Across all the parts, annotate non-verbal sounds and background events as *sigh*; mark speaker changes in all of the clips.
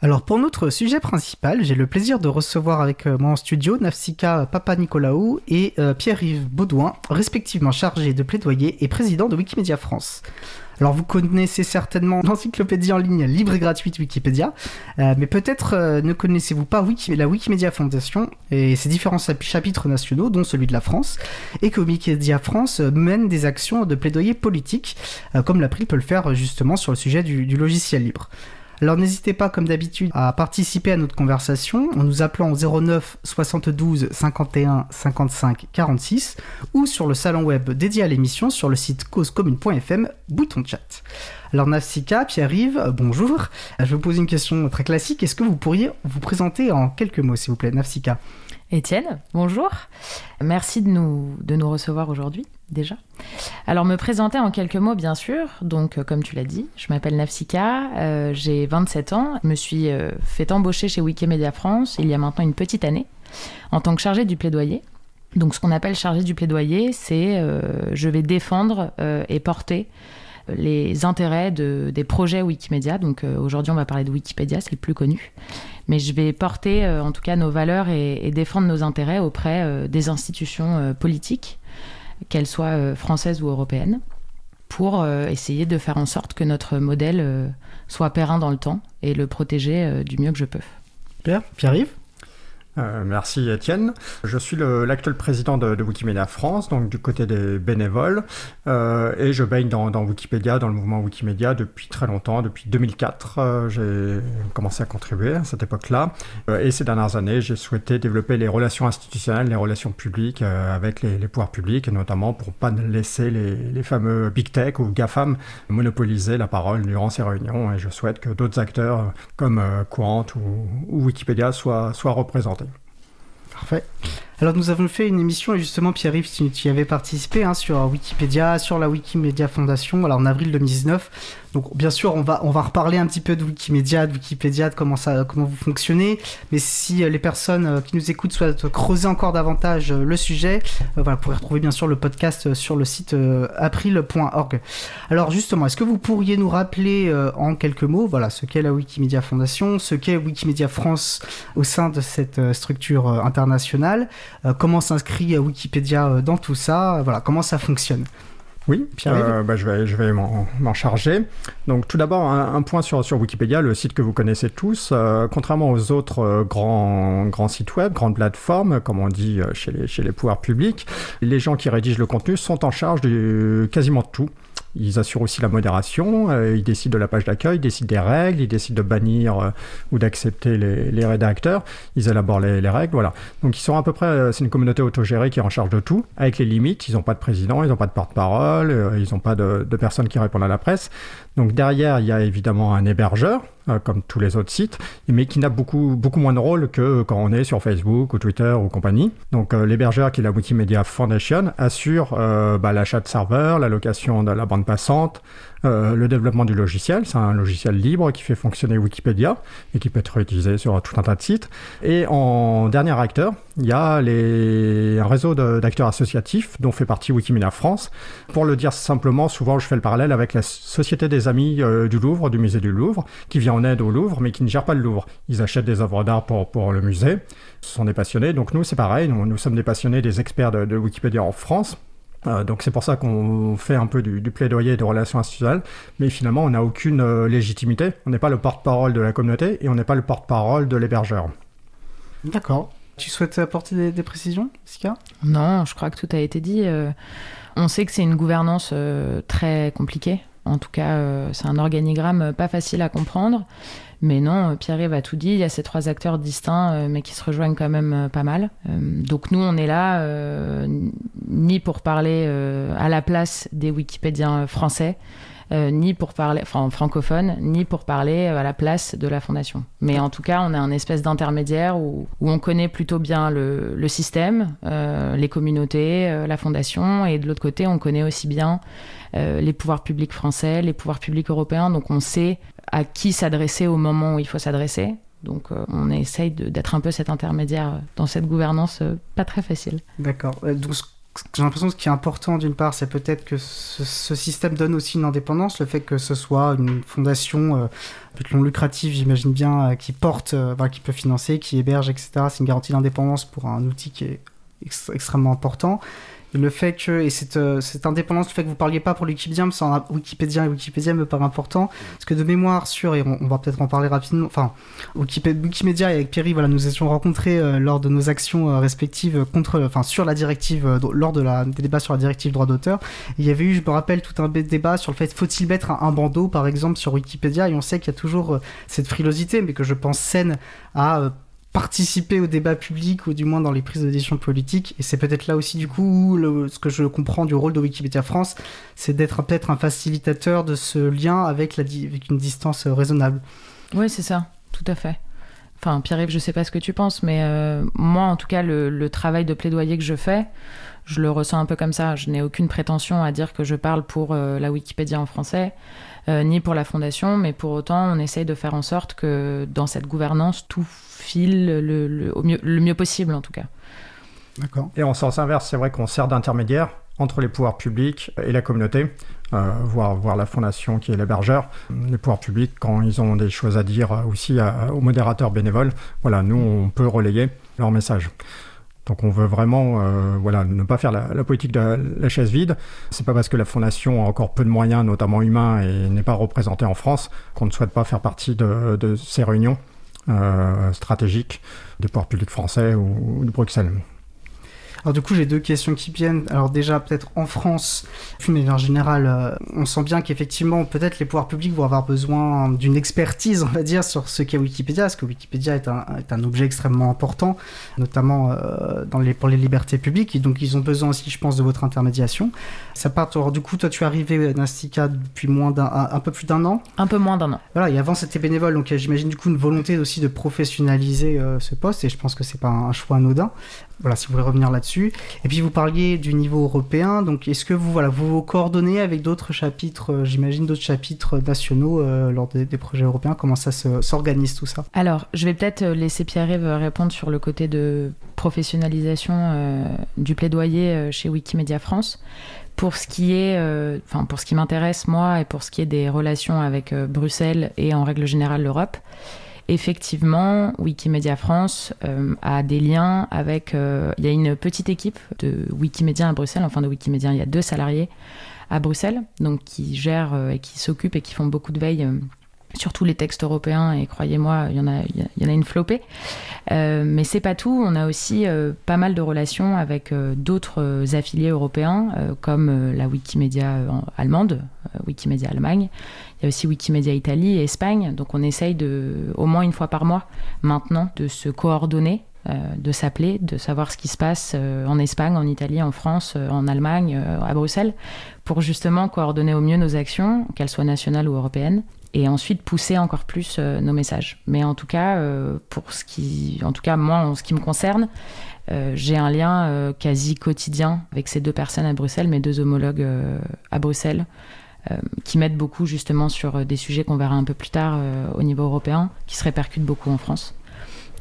Speaker 1: Alors pour notre sujet principal, j'ai le plaisir de recevoir avec euh, moi en studio Nafsika Papa-Nicolaou et euh, Pierre-Yves Baudouin, respectivement chargés de plaidoyer et président de Wikimedia France. Alors vous connaissez certainement l'encyclopédie en ligne libre et gratuite Wikipédia, euh, mais peut-être ne connaissez-vous pas la Wikimedia Foundation et ses différents chapitres nationaux, dont celui de la France, et que Wikimedia France mène des actions de plaidoyer politique, comme l'April peut le faire justement sur le sujet du logiciel libre. Alors n'hésitez pas comme d'habitude à participer à notre conversation en nous appelant au 09 72 51 55 46 ou sur le salon web dédié à l'émission sur le site causecommune.fm, bouton chat. Alors Nafsika, Pierre-Yves, bonjour. Je vais vous poser une question très classique. Est-ce que vous pourriez vous présenter en quelques mots s'il vous plaît, Nafsika?
Speaker 2: Étienne, bonjour. Merci de nous, de nous recevoir aujourd'hui déjà. Alors me présenter en quelques mots bien sûr. Donc euh, comme tu l'as dit, je m'appelle Nafsika, euh, j'ai 27 ans, je me suis euh, fait embaucher chez Wikimedia France il y a maintenant une petite année en tant que chargée du plaidoyer. Donc ce qu'on appelle chargée du plaidoyer, c'est je vais défendre et porter les intérêts de, des projets Wikimedia. Donc aujourd'hui on va parler de Wikipédia, c'est le plus connu mais je vais porter euh, en tout cas nos valeurs et, défendre nos intérêts auprès euh, des institutions euh, politiques, qu'elles soient françaises ou européennes, pour essayer de faire en sorte que notre modèle soit périn dans le temps et le protéger du mieux que je peux.
Speaker 1: Pierre, Pierre-Yves?
Speaker 3: Euh, merci Étienne. Je suis l'actuel président de, Wikimedia France, donc du côté des bénévoles, euh, et je baigne dans, Wikipédia, dans le mouvement Wikimedia depuis très longtemps, depuis 2004. Euh, j'ai commencé à contribuer à cette époque-là, et ces dernières années, j'ai souhaité développer les relations institutionnelles, les relations publiques avec les, pouvoirs publics, et notamment pour pas laisser les, fameux big tech ou GAFAM monopoliser la parole durant ces réunions, et je souhaite que d'autres acteurs comme Quant ou, Wikipédia soient représentés.
Speaker 1: Parfait. Alors nous avons fait une émission et justement Pierre-Yves, tu, y avais participé hein, sur Wikipédia, sur la Wikimedia Foundation, alors en avril 2019. Donc bien sûr, on va, on va reparler un petit peu de Wikimedia, de Wikipédia, de comment, ça, comment vous fonctionnez. Mais si euh, les personnes euh, qui nous écoutent souhaitent creuser encore davantage euh, le sujet, voilà, vous pourrez retrouver bien sûr le podcast sur le site april.org. Alors justement, est-ce que vous pourriez nous rappeler en quelques mots voilà, ce qu'est la Wikimedia Foundation, ce qu'est Wikimedia France au sein de cette structure internationale, comment s'inscrit Wikipédia dans tout ça, voilà, comment ça fonctionne?
Speaker 3: Oui, euh, bah, je vais, je vais m'en charger. Donc tout d'abord, un, point sur, sur Wikipédia, le site que vous connaissez tous. Euh, contrairement aux autres euh, grands, grands sites web, grandes plateformes, comme on dit chez les, chez les pouvoirs publics, les gens qui rédigent le contenu sont en charge de quasiment tout. Ils assurent aussi la modération, euh, ils décident de la page d'accueil, ils décident des règles, ils décident de bannir euh, ou d'accepter les, rédacteurs, ils élaborent les, règles, voilà. Donc ils sont à peu près, euh, c'est une communauté autogérée qui est en charge de tout, avec les limites, ils n'ont pas de président, ils n'ont pas de porte-parole, ils n'ont pas de, de personnes qui répondent à la presse. Donc derrière, il y a évidemment un hébergeur, euh, comme tous les autres sites, mais qui n'a beaucoup, beaucoup moins de rôle que quand on est sur Facebook ou Twitter ou compagnie. Donc euh, l'hébergeur, qui est la Wikimedia Foundation, assure euh, bah, l'achat de serveurs, la location de la bande passante, euh, le développement du logiciel, c'est un logiciel libre qui fait fonctionner Wikipédia et qui peut être utilisé sur tout un tas de sites. Et en dernier acteur, il y a les... un réseau d'acteurs associatifs dont fait partie Wikimedia France. Pour le dire simplement, souvent je fais le parallèle avec la Société des Amis euh, du Louvre, du musée du Louvre, qui vient en aide au Louvre mais qui ne gère pas le Louvre. Ils achètent des œuvres d'art pour, pour le musée. Ce sont des passionnés. Donc nous, c'est pareil. Nous, nous, sommes des passionnés, des experts de Wikipédia en France. Euh, donc c'est pour ça qu'on fait un peu du, plaidoyer de relations institutionnelles, mais finalement on n'a aucune euh, légitimité. On n'est pas le porte-parole de la communauté et on n'est pas le porte-parole de l'hébergeur.
Speaker 1: D'accord. Tu souhaites apporter des, précisions, Sika?
Speaker 2: Non, je crois que tout a été dit. Euh, on sait que c'est une gouvernance très compliquée. En tout cas, c'est un organigramme pas facile à comprendre. Mais non, Pierre-Yves a tout dit. Il y a ces trois acteurs distincts, euh, mais qui se rejoignent quand même euh, pas mal. Euh, donc nous, on est là ni pour parler à la place des Wikipédiens français, ni pour parler, enfin francophones, ni pour parler à la place de la fondation. Mais en tout cas, on est un espèce d'intermédiaire où, on connaît plutôt bien le système, les communautés, la fondation, et de l'autre côté, on connaît aussi bien les pouvoirs publics français, les pouvoirs publics européens. Donc on sait à qui s'adresser au moment où il faut s'adresser. Donc euh, on essaye d'être un peu cet intermédiaire dans cette gouvernance euh, pas très facile.
Speaker 1: D'accord. Euh, donc j'ai l'impression que ce qui est important d'une part, c'est peut-être que ce, système donne aussi une indépendance, le fait que ce soit une fondation euh, non lucrative, j'imagine bien, euh, qui porte, euh, qui peut financer, qui héberge, etc. C'est une garantie d'indépendance pour un outil qui est extrêmement important le fait que, et cette, euh, cette indépendance, le fait que vous parliez pas pour Wikipédia, en Wikipédia et Wikipédia me paraît important, parce que de mémoire sur, et on, va peut-être en parler rapidement, enfin, Wikimedia et avec Pierry, voilà, nous étions rencontrés euh, lors de nos actions euh, respectives contre, enfin, sur la directive, lors de la, des débats sur la directive droit d'auteur. Il y avait eu, je me rappelle, tout un débat sur le fait, faut-il mettre un, un, bandeau, par exemple, sur Wikipédia, et on sait qu'il y a toujours cette frilosité, mais que je pense saine à participer au débat public ou du moins dans les prises de décision politiques. Et c'est peut-être là aussi du coup ce que je comprends du rôle de Wikipédia France, c'est d'être peut-être un facilitateur de ce lien avec, la, avec une distance euh, raisonnable.
Speaker 2: Oui, c'est ça, tout à fait. Enfin, Pierre-Yves, je sais pas ce que tu penses, mais euh, moi, en tout cas, le, travail de plaidoyer que je fais, je le ressens un peu comme ça. Je n'ai aucune prétention à dire que je parle pour euh, la Wikipédia en français. Euh, ni pour la fondation, mais pour autant, on essaye de faire en sorte que dans cette gouvernance, tout file le, au mieux, le mieux possible, en tout cas.
Speaker 3: D'accord. Et en sens inverse, c'est vrai qu'on sert d'intermédiaire entre les pouvoirs publics et la communauté, euh, voire, la fondation qui est l'hébergeur. Les pouvoirs publics, quand ils ont des choses à dire aussi aux modérateurs bénévoles, voilà, nous, on peut relayer leur message. Donc on veut vraiment euh, voilà, ne pas faire la, politique de la, chaise vide. C'est pas parce que la fondation a encore peu de moyens, notamment humains, et n'est pas représentée en France, qu'on ne souhaite pas faire partie de, ces réunions euh, stratégiques des pouvoirs publics français ou de Bruxelles.
Speaker 1: Alors du coup, j'ai deux questions qui viennent. Alors déjà, peut-être en France, puis mais en général, euh, on sent bien qu'effectivement, peut-être les pouvoirs publics vont avoir besoin d'une expertise, on va dire, sur ce qu'est Wikipédia, parce que Wikipédia est un, est un objet extrêmement important, notamment euh, dans les, pour les libertés publiques, et donc ils ont besoin aussi, je pense, de votre intermédiation. Ça part, alors du coup, toi, tu es arrivé, Nastika, depuis moins d'un, un, peu plus d'un an
Speaker 2: Un peu moins d'un an.
Speaker 1: Voilà, et avant, c'était bénévole, donc j'imagine du coup une volonté aussi de professionnaliser euh, ce poste, et je pense que c'est pas un choix anodin. Voilà, si vous voulez revenir là-dessus. Et puis vous parliez du niveau européen, donc est-ce que vous voilà vous, coordonnez avec d'autres chapitres, euh, j'imagine d'autres chapitres nationaux euh, lors des, projets européens? Comment ça s'organise tout ça?
Speaker 2: Alors, je vais peut-être euh, laisser Pierre-Yves répondre sur le côté de professionnalisation du plaidoyer chez Wikimedia France. Pour ce qui est, enfin pour ce qui m'intéresse moi et pour ce qui est des relations avec Bruxelles et en règle générale l'Europe effectivement, Wikimedia France euh, a des liens avec. Euh, il y a une petite équipe de Wikimedia à Bruxelles, enfin de Wikimedia, il y a deux salariés à Bruxelles, donc qui gèrent euh, et qui s'occupent et qui font beaucoup de veille sur tous les textes européens et croyez-moi, il y en a, y en a une flopée. Mais c'est pas tout. On a aussi pas mal de relations avec d'autres affiliés européens, comme la Wikimedia allemande, Wikimedia Allemagne, il y a aussi Wikimedia Italie et Espagne. Donc on essaye de, au moins une fois par mois maintenant de se coordonner, euh, de s'appeler, de savoir ce qui se passe euh, en Espagne, en Italie, en France, euh, en Allemagne, à Bruxelles, pour justement coordonner au mieux nos actions, qu'elles soient nationales ou européennes et ensuite pousser encore plus nos messages. Mais en tout cas, pour ce qui, en tout cas moi, en ce qui me concerne, j'ai un lien quasi quotidien avec ces deux personnes à Bruxelles, mes deux homologues à Bruxelles, euh, qui m'aident beaucoup justement sur euh, des sujets qu'on verra un peu plus tard euh, au niveau européen, qui se répercutent beaucoup en France.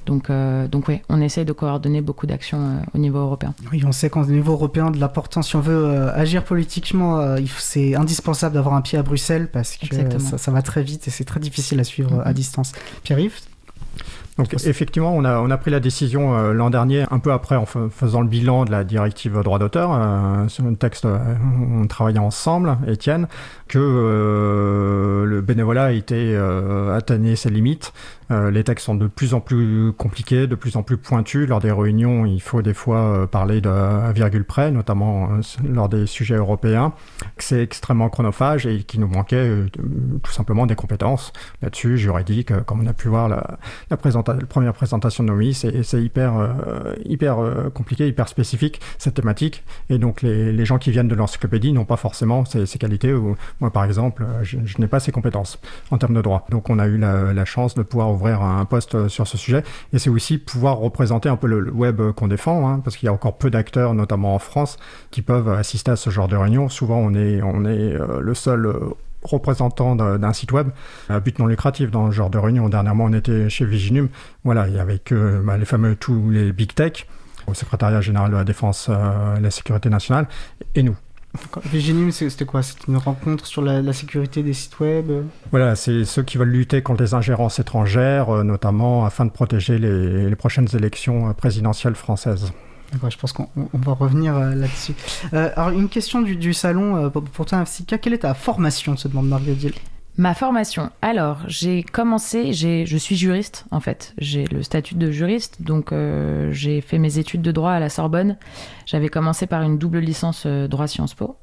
Speaker 2: Donc, donc oui, on essaye de coordonner beaucoup d'actions au niveau européen.
Speaker 1: Oui, on sait qu'au niveau européen, de l'importance, si on veut agir politiquement, c'est indispensable d'avoir un pied à Bruxelles parce que ça, va très vite et c'est très difficile à suivre à mm-hmm. distance. Pierre-Yves?
Speaker 3: Donc effectivement, on a, on a pris la décision euh, l'an dernier, un peu après en faisant le bilan de la directive droit d'auteur, euh, sur un texte, euh, on travaillait ensemble, Étienne, que le bénévolat était atteignait ses limites euh, les textes sont de plus en plus compliqués, de plus en plus pointus. Lors des réunions, il faut des fois euh, parler de virgule près, notamment euh, lors des sujets européens. C'est extrêmement chronophage et qu'il nous manquait tout simplement des compétences là-dessus, juridiques. Comme on a pu voir la, première présentation de Nomi, c'est hyper, compliqué, hyper spécifique cette thématique. Et donc les, gens qui viennent de l'encyclopédie n'ont pas forcément ces, qualités. Moi, par exemple, je, n'ai pas ces compétences en termes de droit. Donc on a eu la, la chance de pouvoir ouvrir un poste sur ce sujet. Et c'est aussi pouvoir représenter un peu le web qu'on défend, hein, parce qu'il y a encore peu d'acteurs, notamment en France, qui peuvent assister à ce genre de réunion. Souvent, on est, on est euh, le seul euh, représentant d'un site web à but non lucratif dans ce genre de réunion. Dernièrement, on était chez Viginum, voilà, il y avait que bah, les fameux tous les big tech au secrétariat général de la défense et la sécurité nationale, et nous.
Speaker 1: Viginium, c'était quoi? C'était une rencontre sur la, sécurité des sites web?
Speaker 3: Voilà, c'est ceux qui veulent lutter contre les ingérences étrangères, notamment afin de protéger les, prochaines élections présidentielles françaises.
Speaker 1: je pense qu'on va revenir là-dessus. alors, une question du, salon pour, toi, Afsika. Quelle est ta formation se demande Marguerite
Speaker 2: Ma formation. Alors, j'ai commencé, je suis juriste en fait. J'ai le statut de juriste, donc euh, j'ai fait mes études de droit à la Sorbonne. J'avais commencé par une double licence euh, droit Sciences Po.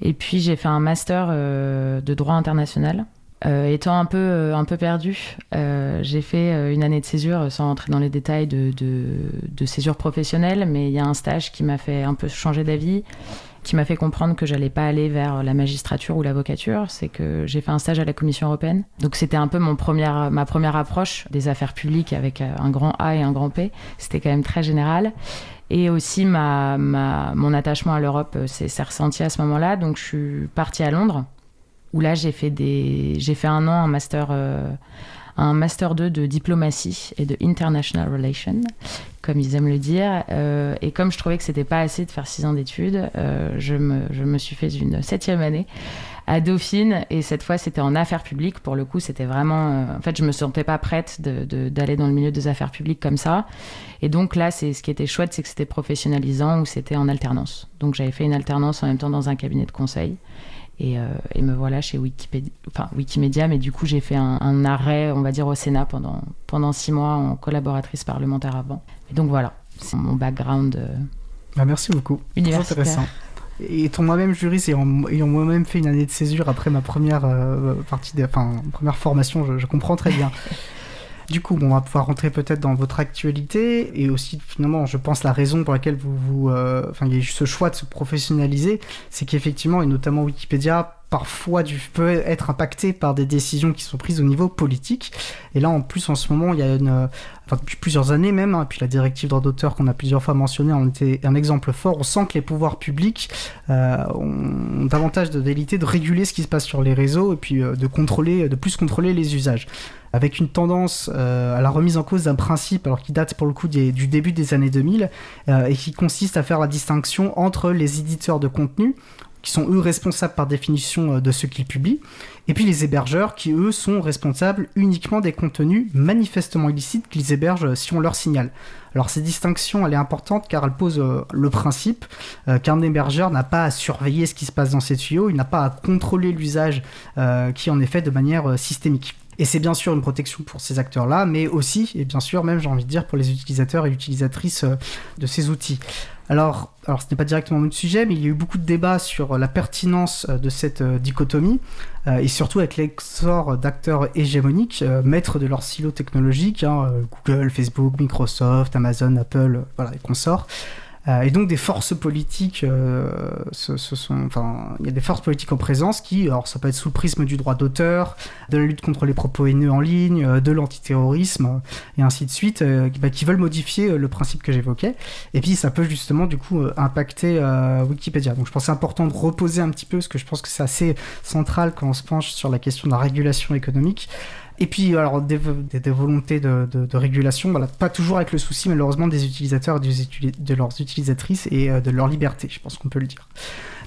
Speaker 2: Et puis j'ai fait un master euh, de droit international. étant un peu, un peu perdu, j'ai fait une année de césure sans entrer dans les détails de, de césure professionnelle, mais il y a un stage qui m'a fait un peu changer d'avis qui m'a fait comprendre que j'allais pas aller vers la magistrature ou l'avocature, c'est que j'ai fait un stage à la Commission européenne. Donc c'était un peu mon première, ma première approche des affaires publiques avec euh, un grand A et un grand P. C'était quand même très général. Et aussi ma, ma mon attachement à l'Europe euh, s'est ressenti à ce moment-là. Donc je suis partie à Londres, où là j'ai fait fait un an un master. Euh, un Master 2 de diplomatie et de International Relations, comme ils aiment le dire. Euh, et comme je trouvais que c'était pas assez de faire six ans d'études, euh, je, me, suis fait une septième année à Dauphine. Et cette fois, c'était en affaires publiques. Pour le coup, c'était vraiment. Euh, en fait, je me sentais pas prête d'aller dans le milieu des affaires publiques comme ça. Et donc là, c'est ce qui était chouette, c'est que c'était professionnalisant ou c'était en alternance. Donc j'avais fait une alternance en même temps dans un cabinet de conseil. Euh, et, me voilà chez Wikipédia, enfin, Wikimedia, mais du coup j'ai fait un, arrêt, on va dire, au Sénat pendant, pendant six mois en collaboratrice parlementaire avant. Et donc voilà, c'est mon background. Euh,
Speaker 1: bah, merci beaucoup. intéressant. Et étant moi-même juriste et ayant, moi-même fait une année de césure après ma première euh, partie, enfin première formation, je, je comprends très bien. *laughs* Du coup, on va pouvoir rentrer peut-être dans votre actualité et aussi finalement, je pense la raison pour laquelle vous, vous euh, enfin, il y a eu ce choix de se professionnaliser, c'est qu'effectivement et notamment Wikipédia parfois du, peut être impacté par des décisions qui sont prises au niveau politique. Et là, en plus, en ce moment, il y a une, enfin, depuis plusieurs années même, hein, puis la directive droit d'auteur qu'on a plusieurs fois mentionnée en était un exemple fort. On sent que les pouvoirs publics euh, ont davantage de vérité de réguler ce qui se passe sur les réseaux et puis euh, de contrôler, de plus contrôler les usages avec une tendance euh, à la remise en cause d'un principe, alors qui date pour le coup du début des années 2000, et qui consiste à faire la distinction entre les éditeurs de contenu, qui sont eux responsables par définition euh, de ce qu'ils publient, et puis les hébergeurs qui eux sont responsables uniquement des contenus manifestement illicites qu'ils hébergent euh, si on leur signale. Alors cette distinction elle est importante car elle pose euh, le principe qu'un hébergeur n'a pas à surveiller ce qui se passe dans ses tuyaux, il n'a pas à contrôler l'usage qui en est fait de manière systémique. Et c'est bien sûr une protection pour ces acteurs-là, mais aussi, et bien sûr même j'ai envie de dire, pour les utilisateurs et utilisatrices de ces outils. Alors, alors ce n'est pas directement le sujet, mais il y a eu beaucoup de débats sur la pertinence euh, de cette euh, dichotomie, euh, et surtout avec l'exor d'acteurs hégémoniques, maîtres de leur silo technologique, hein, Google, Facebook, Microsoft, Amazon, Apple, voilà, et consorts. Euh, et donc des forces politiques, euh, il y a des forces politiques en présence qui, alors ça peut être sous le prisme du droit d'auteur, de la lutte contre les propos haineux en ligne, euh, de l'antiterrorisme et ainsi de suite, bah, qui veulent modifier le principe que j'évoquais. Et puis ça peut justement du coup impacter Wikipédia. Donc je pense c'est important de reposer un petit peu, parce que je pense que c'est assez central quand on se penche sur la question de la régulation économique. Et puis, alors, des, volontés de, régulation, voilà, pas toujours avec le souci, malheureusement, des utilisateurs et de leurs utilisatrices et euh, de leur liberté, je pense qu'on peut le dire.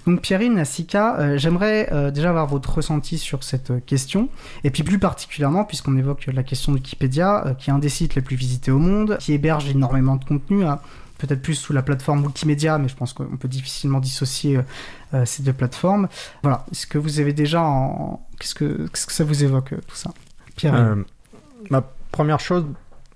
Speaker 1: Donc, Pierrine, Asika, euh, j'aimerais euh, déjà avoir votre ressenti sur cette question, et puis plus particulièrement, puisqu'on évoque la question de Wikipédia, qui est un des sites les plus visités au monde, qui héberge énormément de contenu, hein, peut-être plus sous la plateforme Wikimedia, mais je pense qu'on peut difficilement dissocier ces deux plateformes. Voilà, est-ce que vous avez déjà en... Qu'est-ce que, qu'est-ce que ça vous évoque, tout ça?
Speaker 3: Euh, ma première chose,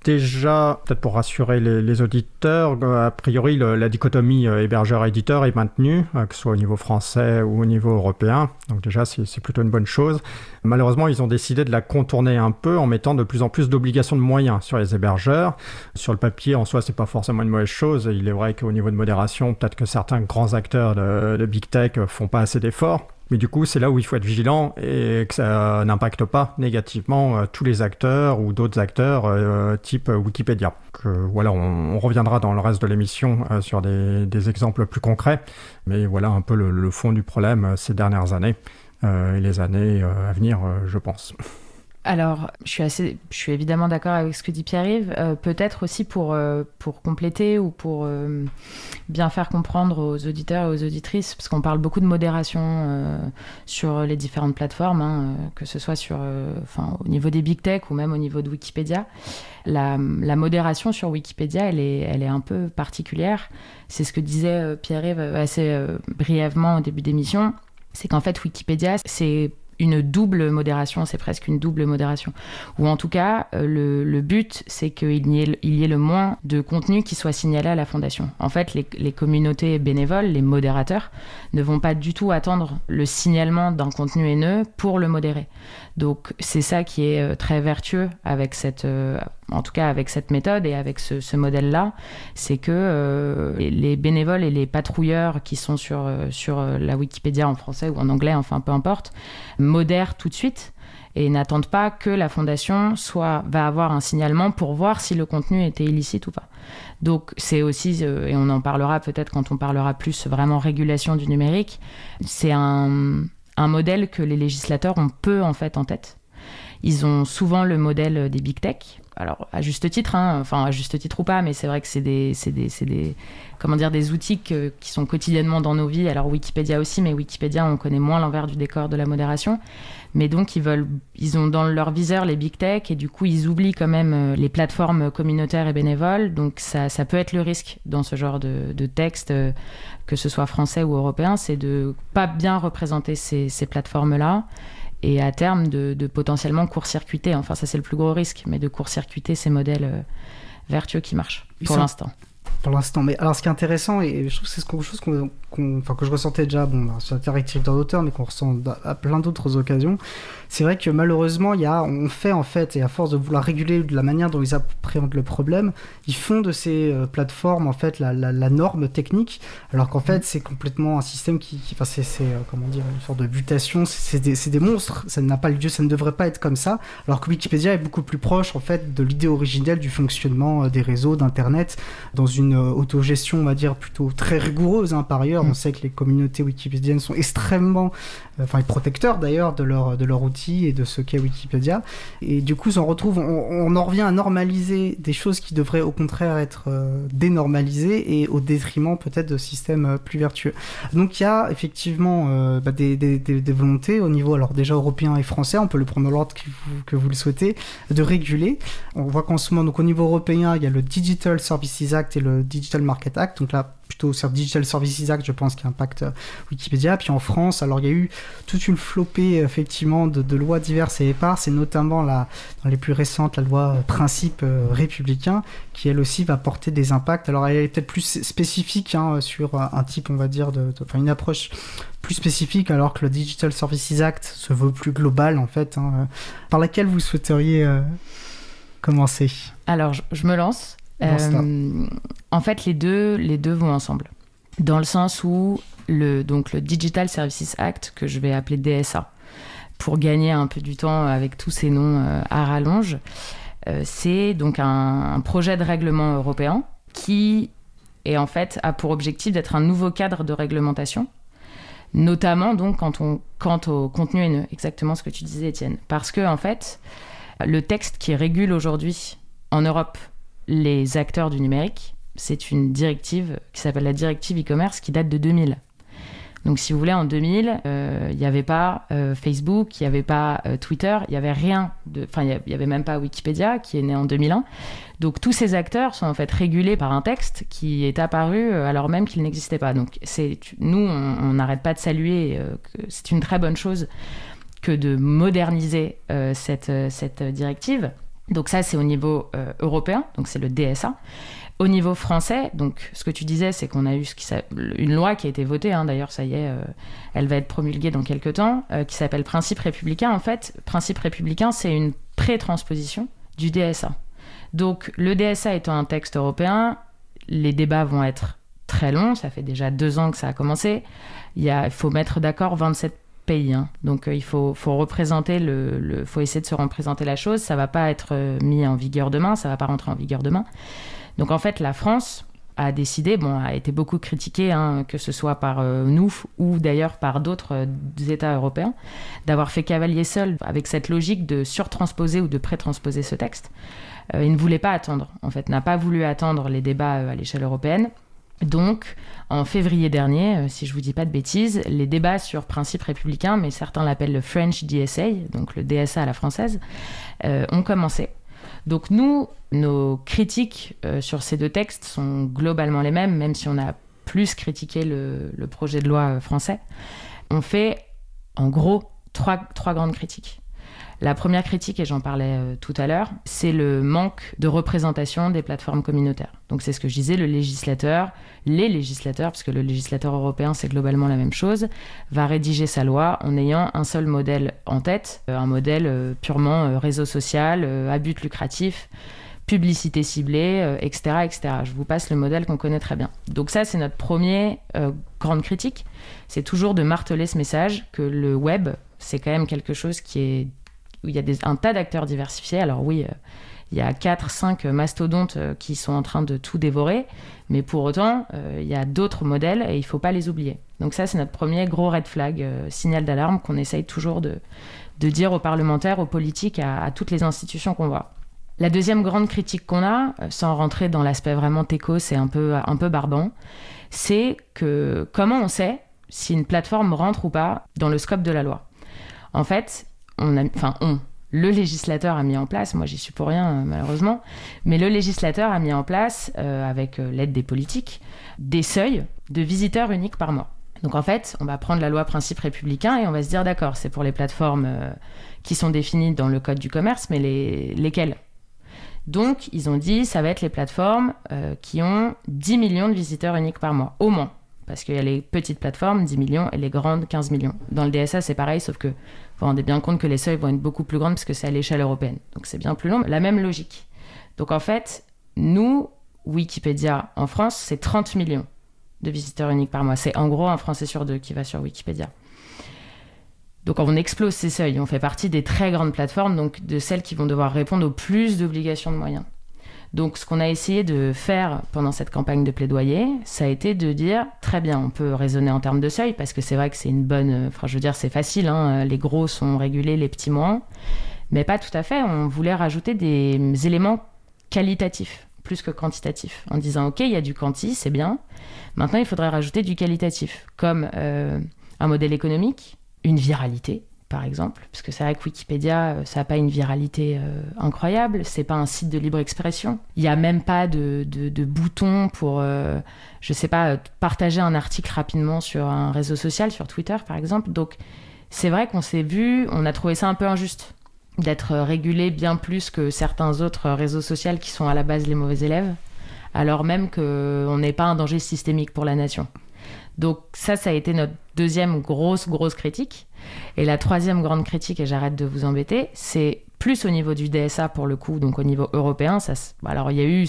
Speaker 3: déjà, peut-être pour rassurer les, auditeurs, euh, a priori, la dichotomie euh, hébergeur-éditeur est maintenue, que ce soit au niveau français ou au niveau européen. Donc déjà, c'est plutôt une bonne chose. Malheureusement, ils ont décidé de la contourner un peu en mettant de plus en plus d'obligations de moyens sur les hébergeurs. Sur le papier, en soi, c'est pas forcément une mauvaise chose. Il est vrai qu'au niveau de modération, peut-être que certains grands acteurs de, de Big Tech font pas assez d'efforts. Mais du coup, c'est là où il faut être vigilant et que ça n'impacte pas négativement euh, tous les acteurs ou d'autres acteurs euh, type Wikipédia. Voilà, on, reviendra dans le reste de l'émission euh, sur des, exemples plus concrets. Mais voilà un peu le, fond du problème ces dernières années et les années à venir, je pense.
Speaker 2: Alors, je suis, assez, je suis évidemment d'accord avec ce que dit Pierre-Yves. Euh, peut-être aussi pour, euh, pour compléter ou pour euh, bien faire comprendre aux auditeurs et aux auditrices, parce qu'on parle beaucoup de modération sur les différentes plateformes, hein, que ce soit sur, au niveau des big tech ou même au niveau de Wikipédia. La, modération sur Wikipédia, elle est, elle est un peu particulière. C'est ce que disait Pierre-Yves assez brièvement au début d'émission. C'est qu'en fait, Wikipédia, c'est une double modération, c'est presque une double modération. Ou en tout cas, euh, le, but, c'est qu'il y, ait, le moins de contenu qui soit signalé à la fondation. En fait, les, communautés bénévoles, les modérateurs, ne vont pas du tout attendre le signalement d'un contenu haineux pour le modérer. Donc c'est ça qui est euh, très vertueux avec cette, euh, en tout cas avec cette méthode et avec ce, modèle-là, c'est que euh, les bénévoles et les patrouilleurs qui sont sur, sur la Wikipédia en français ou en anglais, enfin peu importe, modèrent tout de suite et n'attendent pas que la fondation soit va avoir un signalement pour voir si le contenu était illicite ou pas. Donc c'est aussi, et on en parlera peut-être quand on parlera plus vraiment régulation du numérique, c'est un, un modèle que les législateurs ont peu en fait en tête. Ils ont souvent le modèle des big tech. Alors à juste titre, hein, enfin à juste titre ou pas, mais c'est vrai que c'est des, des, des, comment dire, des outils qui sont quotidiennement dans nos vies. Alors Wikipédia aussi, mais Wikipédia, on connaît moins l'envers du décor de la modération. Mais donc ils veulent, ils ont dans leur viseur les big tech et du coup ils oublient quand même euh, les plateformes communautaires et bénévoles. Donc ça, ça peut être le risque dans ce genre de, de texte euh, que ce soit français ou européen, c'est de pas bien représenter ces, plateformes-là et à terme de, potentiellement court-circuiter, enfin ça c'est le plus gros risque, mais de court-circuiter ces modèles euh, vertueux qui marchent pour l'instant.
Speaker 1: Pour l'instant, mais alors ce qui est intéressant, et je trouve que c'est quelque chose qu'on enfin, que je ressentais déjà bon, sur la directive d'auteur, mais qu'on ressent à plein d'autres occasions, c'est vrai que malheureusement, il y a, on fait en fait, et à force de vouloir réguler de la manière dont ils appréhendent le problème, ils font de ces euh, plateformes en fait la, la, norme technique, alors qu'en fait c'est complètement un système qui, enfin c'est, euh, comment dire, une sorte de mutation, c'est, des, des, monstres, ça n'a pas lieu, ça ne devrait pas être comme ça, alors que Wikipédia est beaucoup plus proche en fait de l'idée originelle du fonctionnement euh, des réseaux, d'internet, dans une autogestion, on va dire plutôt très rigoureuse hein, par ailleurs, on sait que les communautés wikipédiennes sont extrêmement, euh, enfin, protecteurs d'ailleurs de leur, de leur outil et de ce qu'est Wikipédia. Et du coup, on retrouve, on, en revient à normaliser des choses qui devraient au contraire être euh, dénormalisées et au détriment peut-être de systèmes euh, plus vertueux. Donc il y a effectivement bah, des, des, des, volontés au niveau, alors déjà européen et français, on peut le prendre dans l'ordre que vous, que vous le souhaitez, de réguler. On voit qu'en ce moment, donc au niveau européen, il y a le Digital Services Act et le Digital Market Act. Donc là, plutôt sur Digital Services Act, je pense, qui impacte euh, Wikipédia. Puis en France, alors il y a eu toute une flopée effectivement de, lois diverses et éparses, et notamment la, dans les plus récentes, la loi euh, Principe euh, républicain, qui elle aussi va porter des impacts. Alors elle est peut-être plus spécifique hein, sur un type, on va dire, de, enfin une approche plus spécifique, alors que le Digital Services Act se veut plus global en fait, hein, par laquelle vous souhaiteriez commencer?
Speaker 2: Alors je me lance. Euh, en fait, les deux, les deux vont ensemble. Dans le sens où le, donc le Digital Services Act, que je vais appeler DSA, pour gagner un peu du temps avec tous ces noms euh, à rallonge, euh, c'est donc un, projet de règlement européen qui est en fait a pour objectif d'être un nouveau cadre de réglementation, notamment donc quand on quant au contenu haineux, exactement ce que tu disais Étienne, parce que en fait le texte qui régule aujourd'hui en Europe les acteurs du numérique, c'est une directive qui s'appelle la directive e-commerce qui date de 2000. Donc, si vous voulez, en 2000, euh, il n'y avait pas euh, Facebook, il n'y avait pas euh, Twitter, il n'y avait rien. Enfin, il n'y avait même pas Wikipédia qui est né en 2001. Donc, tous ces acteurs sont en fait régulés par un texte qui est apparu alors même qu'il n'existait pas. Donc, nous, on n'arrête pas de saluer c'est une très bonne chose que de moderniser cette directive. Donc ça, c'est au niveau euh, européen, donc c'est le DSA. Au niveau français, donc ce que tu disais, c'est qu'on a eu une loi qui a été votée, hein, d'ailleurs ça y est, euh, elle va être promulguée dans quelques temps, euh, qui s'appelle Principe républicain. En fait, Principe républicain, c'est une pré-transposition du DSA. Donc le DSA étant un texte européen, les débats vont être très longs, ça fait déjà deux ans que ça a commencé. Il faut mettre d'accord 27 pays. Hein. Donc euh, il faut, faut, représenter le, faut essayer de se représenter la chose. Ça va pas être euh, mis en vigueur demain, ça va pas rentrer en vigueur demain. Donc en fait, la France a décidé, bon, a été beaucoup critiqué, hein, que ce soit par nous ou d'ailleurs par d'autres États européens, d'avoir fait cavalier seul avec cette logique de surtransposer ou de prétransposer ce texte. il ne voulait pas attendre, en fait, n'a pas voulu attendre les débats à l'échelle européenne. Donc, en février dernier, euh, si je vous dis pas de bêtises, les débats sur principe républicain, mais certains l'appellent le French DSA, donc le DSA à la française, euh, ont commencé. Donc nous, nos critiques euh, sur ces deux textes sont globalement les mêmes, même si on a plus critiqué le, projet de loi français. On fait en gros trois grandes critiques. La première critique, et j'en parlais euh, tout à l'heure, c'est le manque de représentation des plateformes communautaires. Donc c'est ce que je disais, le législateur, les législateurs, parce que le législateur européen c'est globalement la même chose, va rédiger sa loi en ayant un seul modèle en tête, euh, un modèle euh, purement réseau social, à but lucratif publicité ciblée, etc., etc. Je vous passe le modèle qu'on connaît très bien. Donc ça, c'est notre première grande critique. C'est toujours de marteler ce message que le web, c'est quand même quelque chose qui est où il y a un tas d'acteurs diversifiés. Alors oui, euh, il y a 4-5 mastodontes euh, qui sont en train de tout dévorer, mais pour autant, euh, il y a d'autres modèles et il ne faut pas les oublier. Donc ça, c'est notre premier gros red flag, signal d'alarme qu'on essaye toujours de, dire aux parlementaires, aux politiques, à, toutes les institutions qu'on voit. La deuxième grande critique qu'on a, sans rentrer dans l'aspect vraiment techos c'est un peu, un peu barbant, c'est que comment on sait si une plateforme rentre ou pas dans le scope de la loi En fait, on a, enfin on, le législateur a mis en place, moi j'y suis pour rien euh, malheureusement, mais le législateur a mis en place, euh, avec euh, l'aide des politiques, des seuils de visiteurs uniques par mois. Donc en fait, on va prendre la loi principe républicain et on va se dire d'accord, c'est pour les plateformes qui sont définies dans le code du commerce, mais les, lesquelles? Donc ils ont dit, ça va être les plateformes qui ont 10 millions de visiteurs uniques par mois, au moins. Parce qu'il y a les petites plateformes, 10 millions, et les grandes, 15 millions. Dans le DSA, c'est pareil, sauf que vous rendez bien compte que les seuils vont être beaucoup plus grands parce que c'est à l'échelle européenne. Donc c'est bien plus long, la même logique. Donc en fait, nous, Wikipédia en France, c'est 30 millions de visiteurs uniques par mois. C'est en gros un Français sur deux qui va sur Wikipédia. Donc on explose ces seuils. On fait partie des très grandes plateformes, donc de celles qui vont devoir répondre aux plus d'obligations de moyens. Donc, ce qu'on a essayé de faire pendant cette campagne de plaidoyer, ça a été de dire très bien, on peut raisonner en termes de seuil parce que c'est vrai que c'est une bonne. Enfin, je veux dire, c'est facile. Hein, les gros sont régulés, les petits moins, mais pas tout à fait. On voulait rajouter des éléments qualitatifs plus que quantitatifs, en disant ok, il y a du quanti, c'est bien. Maintenant, il faudrait rajouter du qualitatif, comme euh, un modèle économique, une viralité par exemple, parce que c'est vrai que Wikipédia, euh, ça n'a pas une viralité euh, incroyable, c'est pas un site de libre expression. Il n'y a même pas de, de, bouton pour, euh, je sais pas, partager un article rapidement sur un réseau social, sur Twitter par exemple. Donc c'est vrai qu'on s'est vu, on a trouvé ça un peu injuste d'être régulé bien plus que certains autres réseaux sociaux qui sont à la base les mauvais élèves, alors même qu'on n'est pas un danger systémique pour la nation. Donc ça, ça a été notre deuxième grosse, grosse critique. Et la troisième grande critique, et j'arrête de vous embêter, c'est plus au niveau du DSA pour le coup, donc au niveau européen. Ça, alors il y a eu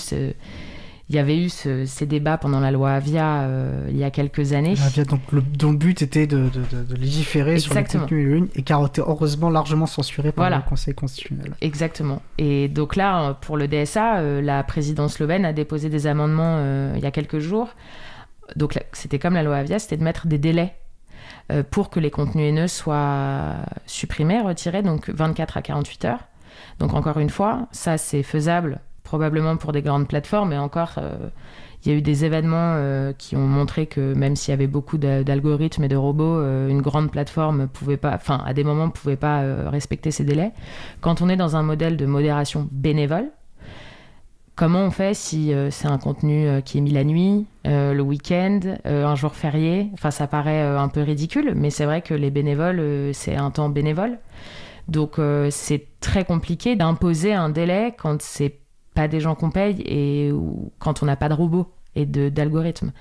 Speaker 2: il y avait eu ces débats pendant la loi Avia euh, il y a quelques années.
Speaker 1: Avia, donc le, dont le but était de, légiférer sur les contenus et qui a été heureusement largement censuré par le Conseil constitutionnel.
Speaker 2: Exactement. Et donc là, pour le DSA, euh, la présidence slovène a déposé des amendements euh, il y a quelques jours donc c'était comme la loi Avia, c'était de mettre des délais euh, pour que les contenus haineux soient supprimés, retirés, donc 24 à 48 heures. Donc encore une fois, ça c'est faisable probablement pour des grandes plateformes, mais encore, euh, il y a eu des événements euh, qui ont montré que même s'il y avait beaucoup d'algorithmes et de robots, une grande plateforme pouvait pas, enfin à des moments pouvait pas respecter ces délais. Quand on est dans un modèle de modération bénévole, Comment on fait si euh, c'est un contenu euh, qui est mis la nuit, euh, le week-end, un jour férié? Enfin, ça paraît un peu ridicule, mais c'est vrai que les bénévoles, c'est un temps bénévole. Donc, c'est très compliqué d'imposer un délai quand c'est pas des gens qu'on paye et quand on n'a pas de robot et d'algorithmes.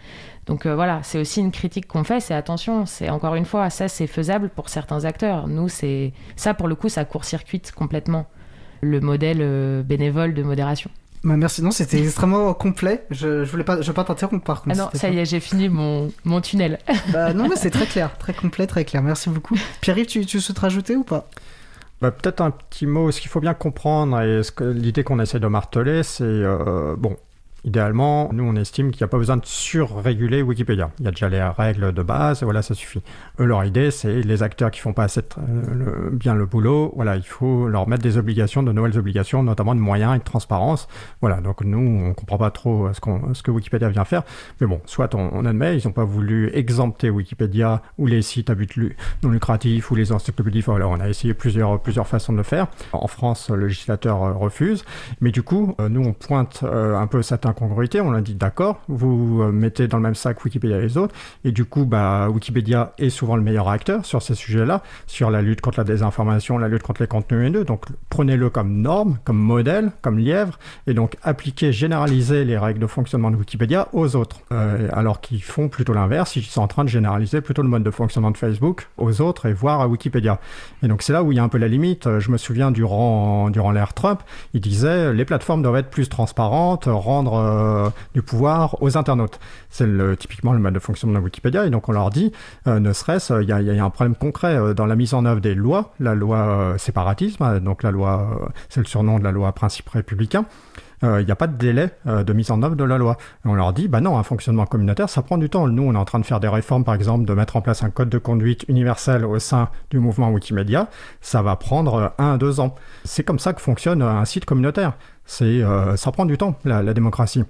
Speaker 2: Donc voilà, c'est aussi une critique qu'on fait, c'est attention, c'est encore une fois, ça c'est faisable pour certains acteurs. Nous, c'est ça pour le coup, ça court-circuite complètement le modèle bénévole de modération.
Speaker 1: Bah, merci, non, c'était extrêmement complet. Je, je voulais pas, je veux pas t'interrompre par contre.
Speaker 2: Ah non, ça y est, j'ai fini mon, mon tunnel. *laughs*
Speaker 1: bah, non, mais c'est très clair, *laughs* très complet, très clair. Merci beaucoup. Pierre-Yves, tu, tu souhaites rajouter ou pas?
Speaker 3: Bah, Peut-être un petit mot. Ce qu'il faut bien comprendre, et l'idée qu'on essaie de marteler, c'est. Euh, bon, Idéalement, nous on estime qu'il n'y a pas besoin de surréguler Wikipédia. Il y a déjà les règles de base, voilà, ça suffit. Eux, leur idée, c'est les acteurs qui font pas assez euh, bien le boulot, voilà, il faut leur mettre des obligations, de nouvelles obligations, notamment de moyens et de transparence. Voilà, donc nous, on comprend pas trop ce, ce que Wikipédia vient faire, mais bon, soit on, admet, ils n'ont pas voulu exempter Wikipédia ou les sites à but non lucratif ou les encyclopédies. Voilà, on a essayé plusieurs, plusieurs façons de le faire. En France, le législateur euh, refuse, mais du coup, euh, nous, on pointe un peu cette incongruité, on a dit d'accord, vous mettez dans le même sac Wikipédia et les autres, et du coup, bah, Wikipédia est souvent le meilleur acteur sur ces sujets-là, sur la lutte contre la désinformation, la lutte contre les contenus haineux, donc prenez-le comme norme, comme modèle, comme lièvre, et donc appliquez, généralisez les règles de fonctionnement de Wikipédia aux autres, euh, alors qu'ils font plutôt l'inverse, ils sont en train de généraliser plutôt le mode de fonctionnement de Facebook aux autres et voir à Wikipédia. Et donc c'est là où il y a un peu la limite. Je me souviens durant, durant l'ère Trump, il disait les plateformes doivent être plus transparentes, rendre euh, du pouvoir aux internautes. C'est typiquement le mode de fonctionnement de Wikipédia. Et donc on leur dit, euh, ne serait-ce, il y, a un problème concret euh, dans la mise en œuvre des lois, la loi séparatisme, donc la loi, c'est le surnom de la loi principe républicain. Il n'y a pas de délai de mise en œuvre de la loi. On leur dit, bah non, un fonctionnement communautaire, ça prend du temps. Nous, on est en train de faire des réformes, par exemple, de mettre en place un code de conduite universel au sein du mouvement Wikimedia. Ça va prendre un deux ans. C'est comme ça que fonctionne un site communautaire. C'est, ça prend du temps, la démocratie.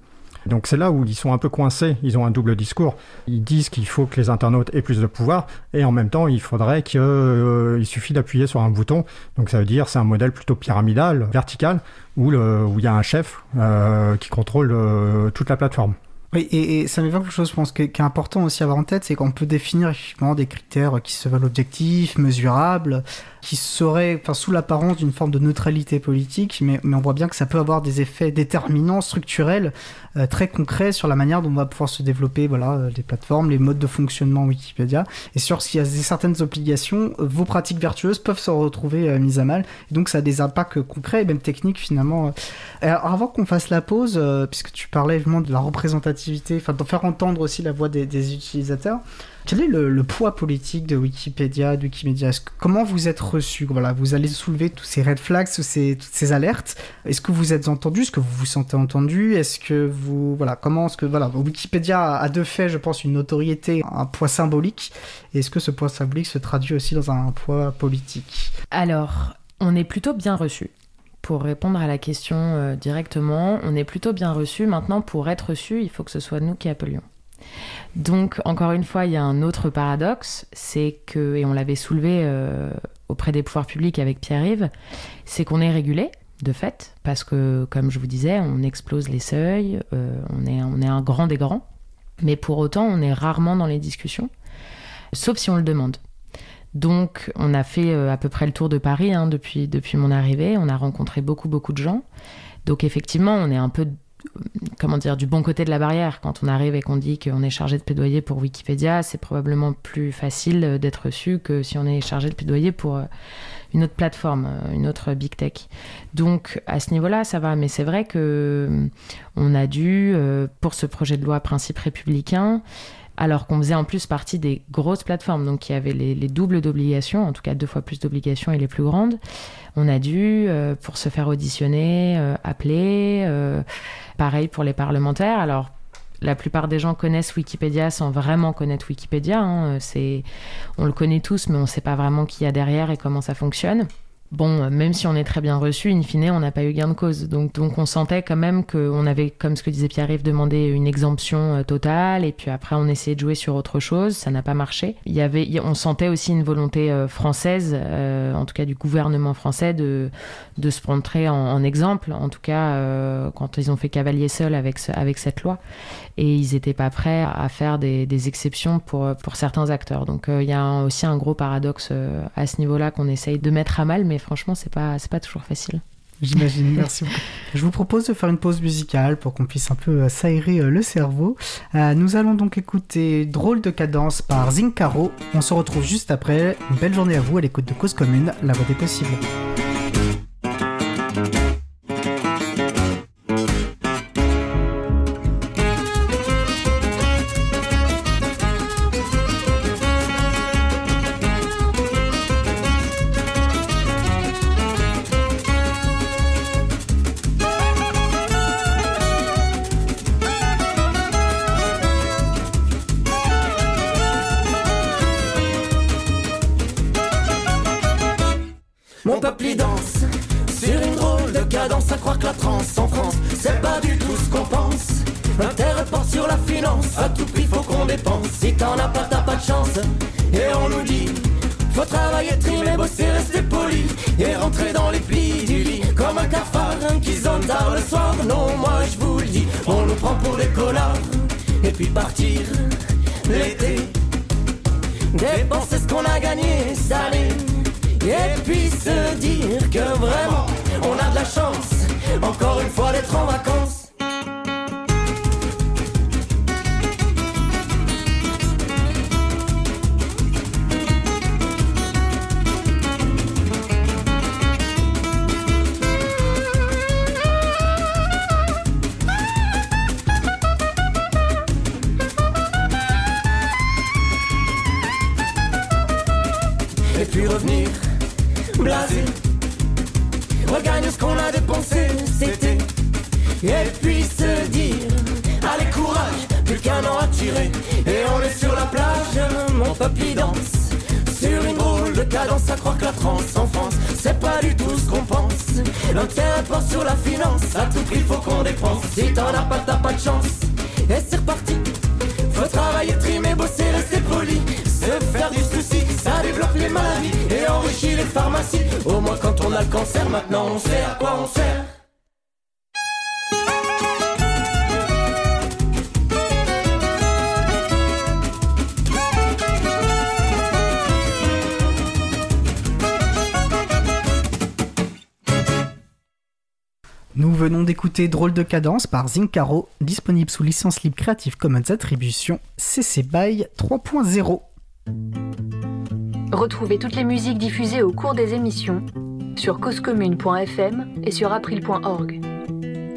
Speaker 3: Donc c'est là où ils sont un peu coincés, ils ont un double discours. Ils disent qu'il faut que les internautes aient plus de pouvoir, et en même temps, il faudrait qu'il euh, suffit d'appuyer sur un bouton. Donc ça veut dire c'est un modèle plutôt pyramidal, vertical, où, il y a un chef euh, qui contrôle euh, toute la plateforme.
Speaker 1: Oui, et, ça m'évoque quelque chose, je pense, qui est, important aussi à avoir en tête, c'est qu'on peut définir effectivement des critères qui se veulent objectifs, mesurables, qui seraient enfin, sous l'apparence d'une forme de neutralité politique, mais, mais, on voit bien que ça peut avoir des effets déterminants, structurels, euh, très concrets sur la manière dont on va pouvoir se développer voilà, euh, les plateformes, les modes de fonctionnement Wikipédia, et sur s'il y a certaines obligations, euh, vos pratiques vertueuses peuvent se retrouver mises à mal, et donc ça a des impacts concrets et même techniques finalement. Alors avant qu'on fasse la pause, puisque tu parlais vraiment de la représentativité, enfin de faire entendre aussi la voix des, des utilisateurs, quel est le, poids politique de Wikipédia, de Wikimedia Comment vous êtes reçu? Vous allez soulever tous ces red flags, ces, toutes ces alertes. Est-ce que vous êtes entendu? Est-ce que vous vous sentez entendu? Est-ce que vous voilà comment est-ce que voilà Wikipédia a de fait, je pense, une notoriété, un poids symbolique. Est-ce que ce poids symbolique se traduit aussi dans un poids politique?
Speaker 2: Alors, on est plutôt bien reçu pour répondre à la question euh, directement, on est plutôt bien reçu. Maintenant, pour être reçu, il faut que ce soit nous qui appelions. Donc, encore une fois, il y a un autre paradoxe, c'est que, et on l'avait soulevé euh, auprès des pouvoirs publics avec Pierre-Yves, c'est qu'on est régulé, de fait, parce que, comme je vous disais, on explose les seuils, euh, on, est, on est un grand des grands, mais pour autant, on est rarement dans les discussions, sauf si on le demande. Donc, on a fait euh, à peu près le tour de Paris hein, depuis, depuis mon arrivée, on a rencontré beaucoup, beaucoup de gens. Donc, effectivement, on est un peu comment dire, du bon côté de la barrière. Quand on arrive et qu'on dit qu'on est chargé de plaidoyer pour Wikipédia, c'est probablement plus facile euh, d'être reçu que si on est chargé de plaidoyer pour euh, une autre plateforme, euh, une autre big tech. Donc à ce niveau-là, ça va. Mais c'est vrai que on a dû, pour ce projet de loi principe républicain, alors qu'on faisait en plus partie des grosses plateformes, donc qui avaient les, les doubles d'obligations, en tout cas deux fois plus d'obligations et les plus grandes. On a dû, pour se faire auditionner, appeler Pareil pour les parlementaires. Alors, la plupart des gens connaissent Wikipédia sans vraiment connaître Wikipédia. Hein. C'est, on le connaît tous, mais on ne sait pas vraiment qui y a derrière et comment ça fonctionne bon, même si on est très bien reçu, in fine, on n'a pas eu gain de cause. Donc, donc on sentait quand même qu'on avait, comme ce que disait Pierre-Yves, demandé une exemption euh, totale. Et puis après, on essayait de jouer sur autre chose. Ça n'a pas marché. Il y avait, on sentait aussi une volonté euh, française, euh, en tout cas du gouvernement français, de, de se montrer en, exemple. En tout cas, quand ils ont fait cavalier seul avec, avec cette loi. Et ils n'étaient pas prêts à faire des, des, exceptions pour, pour certains acteurs. Donc il y a aussi un gros paradoxe à ce niveau-là qu'on essaye de mettre à mal, mais franchement, c'est pas, c'est pas toujours facile.
Speaker 1: J'imagine, *laughs* merci beaucoup. Je vous propose de faire une pause musicale pour qu'on puisse un peu euh, s'aérer euh, le cerveau. Euh, nous allons donc écouter Drôle de cadence par Zincaro. On se retrouve juste après. Une belle journée à vous à l'écoute de Cause Commune, la voix des possibles.
Speaker 4: Pharmacies. Au moins quand on a le cancer, maintenant on sait à quoi on sert.
Speaker 1: Nous venons d'écouter Drôle de cadence par Zincaro, disponible sous licence libre Creative Commons Attribution CC BY 3.0.
Speaker 5: Retrouvez toutes les musiques diffusées au cours des émissions sur causecommune.fm et sur april.org.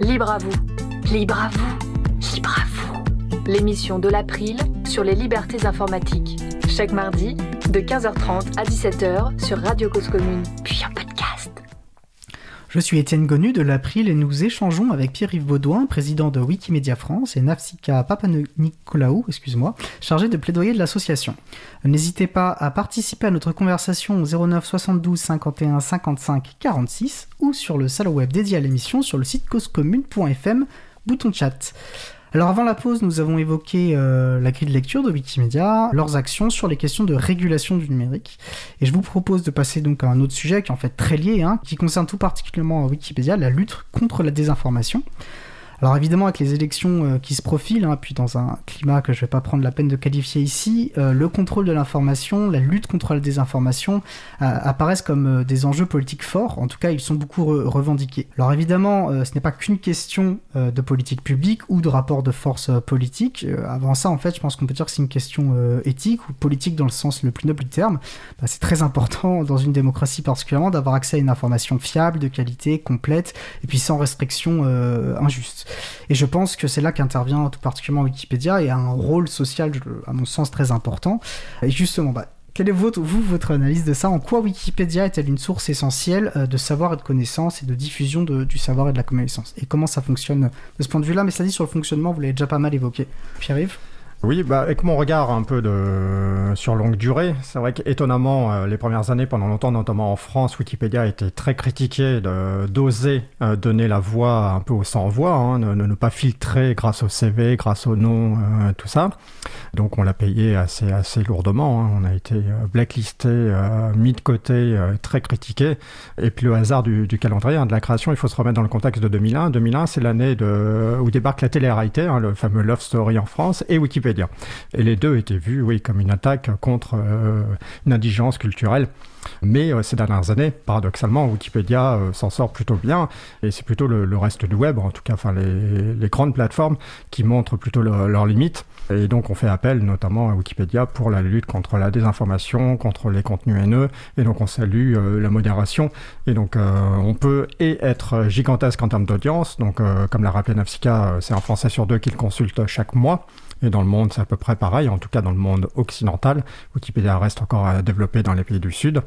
Speaker 5: Libre à vous, libre à vous, libre à vous. L'émission de l'April sur les libertés informatiques. Chaque mardi, de 15h30 à 17h sur Radio Cause Commune, puis en podcast.
Speaker 1: Je suis Étienne Gonu de l'April et nous échangeons avec Pierre-Yves Baudouin, président de Wikimedia France, et Nafsika Papanicolaou, excuse-moi, chargé de plaidoyer de l'association. N'hésitez pas à participer à notre conversation au 09 72 51 55 46 ou sur le salon web dédié à l'émission sur le site causecommune.fm, bouton chat. Alors avant la pause, nous avons évoqué euh, la grille de lecture de Wikimedia, leurs actions sur les questions de régulation du numérique. Et je vous propose de passer donc à un autre sujet qui est en fait très lié, hein, qui concerne tout particulièrement Wikipédia, la lutte contre la désinformation. Alors évidemment, avec les élections euh, qui se profilent, hein, puis dans un climat que je ne vais pas prendre la peine de qualifier ici, euh, le contrôle de l'information, la lutte contre la désinformation euh, apparaissent comme des enjeux politiques forts. En tout cas, ils sont beaucoup revendiqués. Alors évidemment, ce n'est pas qu'une question de politique publique ou de rapport de force politique. avant ça, en fait, je pense qu'on peut dire que c'est une question éthique ou politique dans le sens le plus noble du terme. Bah, c'est très important *laughs* dans une démocratie particulièrement d'avoir accès à une information fiable, de qualité, complète, et puis sans restriction injuste. Et je pense que c'est là qu'intervient tout particulièrement Wikipédia et a un rôle social, à mon sens, très important. Et justement, bah, quelle est votre, analyse de ça? En quoi Wikipédia est-elle une source essentielle euh, de savoir et de connaissances et de diffusion du savoir et de la connaissance? Et comment ça fonctionne de ce point de vue-là? Mais ça dit sur le fonctionnement, vous l'avez déjà pas mal évoqué. Pierre-Yves?
Speaker 3: Oui, bah, avec mon regard un peu sur longue durée, c'est vrai qu'étonnamment, euh, les premières années, pendant longtemps, notamment en France, Wikipédia été très critiqué d'oser euh, donner la voix un peu au sans-voix, hein, ne, pas filtrer grâce au CV, grâce au nom, euh, tout ça. Donc on l'a payé assez, assez lourdement. Hein. On a été blacklisté, mis de côté, très critiqué. Et puis le hasard du, du calendrier hein, de la création, il faut se remettre dans le contexte de 2001. 2001, c'est l'année où débarque la télé-réalité, hein, le fameux Love Story en France, et Wikipédia et les deux étaient vus, oui, comme une attaque contre euh, une indigence culturelle. Mais euh, ces dernières années, paradoxalement, Wikipédia euh, s'en sort plutôt bien, et c'est plutôt le, reste du web, en tout cas, enfin les, grandes plateformes, qui montrent plutôt leurs limites. Et donc on fait appel notamment à Wikipédia pour la lutte contre la désinformation, contre les contenus haineux, et donc on salue la modération. Et donc on peut et être gigantesque en termes d'audience, donc comme l'a rappelé Nafsika, c'est un Français sur deux qui le consulte chaque mois. Et dans le monde, c'est à peu près pareil, en tout cas dans le monde occidental. Wikipédia reste encore à développer dans les pays du Sud.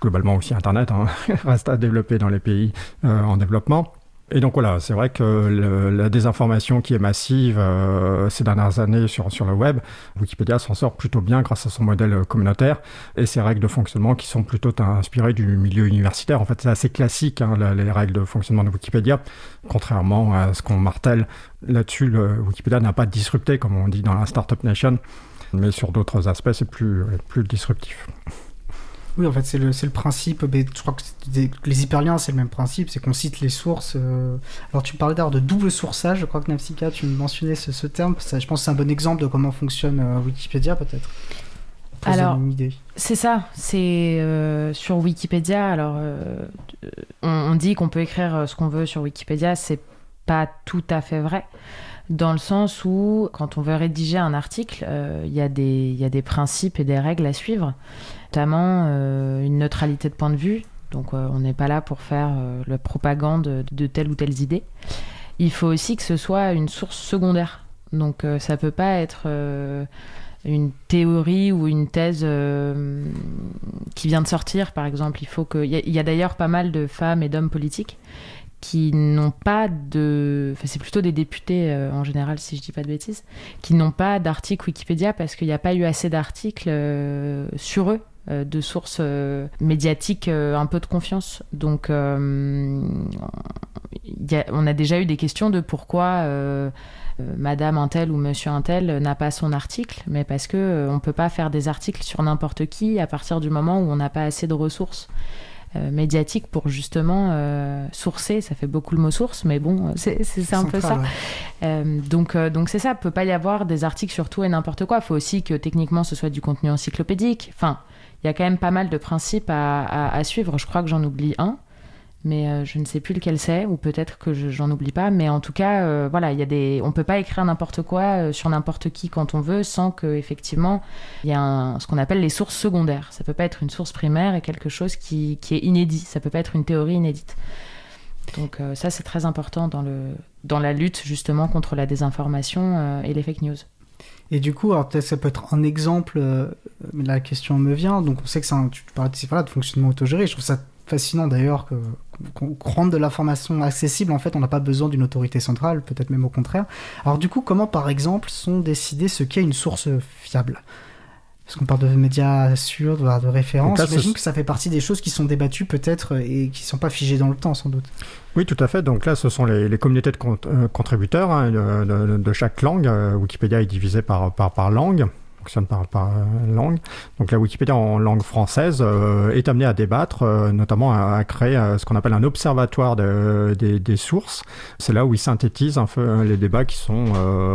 Speaker 3: Globalement aussi Internet hein, *laughs* reste à développer dans les pays euh, en développement. Et donc voilà, c'est vrai que la désinformation qui est massive euh, ces dernières années sur, sur le web, Wikipédia s'en sort plutôt bien grâce à son modèle communautaire et ses règles de fonctionnement qui sont plutôt inspirées du milieu universitaire. En fait, c'est assez classique, hein, les règles de fonctionnement de Wikipédia, contrairement à ce qu'on martèle là-dessus. Wikipédia n'a pas disrupté, comme on dit dans la Startup Nation. Mais sur d'autres aspects, c'est plus, plus disruptif.
Speaker 1: Oui, en fait, c'est le, le, principe. Mais je crois que les hyperliens, c'est le même principe, c'est qu'on cite les sources. Euh. Alors, tu parlais d'ailleurs de double sourçage. Je crois que Nafsika, tu mentionnais ce, ce terme. Ça, je pense que c'est un bon exemple de comment fonctionne euh, Wikipédia, peut-être.
Speaker 2: Alors, c'est ça. C'est euh, sur Wikipédia. Alors, on, on, dit qu'on peut écrire ce qu'on veut sur Wikipédia. C'est pas tout à fait vrai dans le sens où, quand on veut rédiger un article, il y, y, a des principes et des règles à suivre notamment euh, une neutralité de point de vue. Donc euh, on n'est pas là pour faire euh, la propagande de telle ou telle idée. Il faut aussi que ce soit une source secondaire. Donc ça peut pas être une théorie ou une thèse qui vient de sortir, par exemple. Il faut que. Y a, d'ailleurs pas mal de femmes et d'hommes politiques qui n'ont pas de. Enfin, c'est plutôt des députés en général, si je dis pas de bêtises, qui n'ont pas d'article Wikipédia parce qu'il n'y a pas eu assez d'articles sur eux de sources euh, médiatiques euh, un peu de confiance. Donc, on a déjà eu des questions de pourquoi Madame Intel ou Monsieur Intel n'a pas son article, mais parce que on peut pas faire des articles sur n'importe qui à partir du moment où on n'a pas assez de ressources. médiatiques pour justement sourcer, ça fait beaucoup le mot source, mais bon, c'est un peu ça. donc donc c'est ça, peut pas y avoir des articles sur tout et n'importe quoi. Il faut aussi que techniquement ce soit du contenu encyclopédique. Enfin, il y a quand même pas mal de principes à, suivre. Je crois que j'en oublie un, mais euh, je ne sais plus lequel c'est, ou peut-être que j'en oublie pas. Mais en tout cas, euh, voilà, il y a des, on peut pas écrire n'importe quoi euh, sur n'importe qui quand on veut, sans que effectivement il y a ce qu'on appelle les sources secondaires. Ça peut pas être une source primaire et quelque chose qui, qui est inédit. Ça peut pas être une théorie inédite. Donc ça, c'est très important dans le dans la lutte justement contre la désinformation et les fake news.
Speaker 1: Et du coup, alors ça peut être un exemple, euh, mais la question me vient. Donc on sait que un, tu parles de fonctionnement autogéré. Je trouve ça fascinant d'ailleurs qu'on rende de l'information accessible. En fait, on n'a pas besoin d'une autorité centrale, peut-être même au contraire. Alors du coup, comment par exemple sont décidés ce qu'est une source fiable? Parce qu'on parle de médias sûrs, de, de références. J'imagine que ça fait partie des choses qui sont débattues peut-être et qui ne sont pas figées dans le temps sans doute.
Speaker 3: Oui, tout à fait. Donc là, ce sont les, communautés de euh, contributeurs hein, de, chaque langue. Euh, Wikipédia est divisé par, par, par langue fonctionne par, par langue. Donc la Wikipédia en langue française euh, est amenée à débattre, euh, notamment à, créer euh, ce qu'on appelle un observatoire de, des, sources. C'est là où ils synthétisent un peu les débats qui sont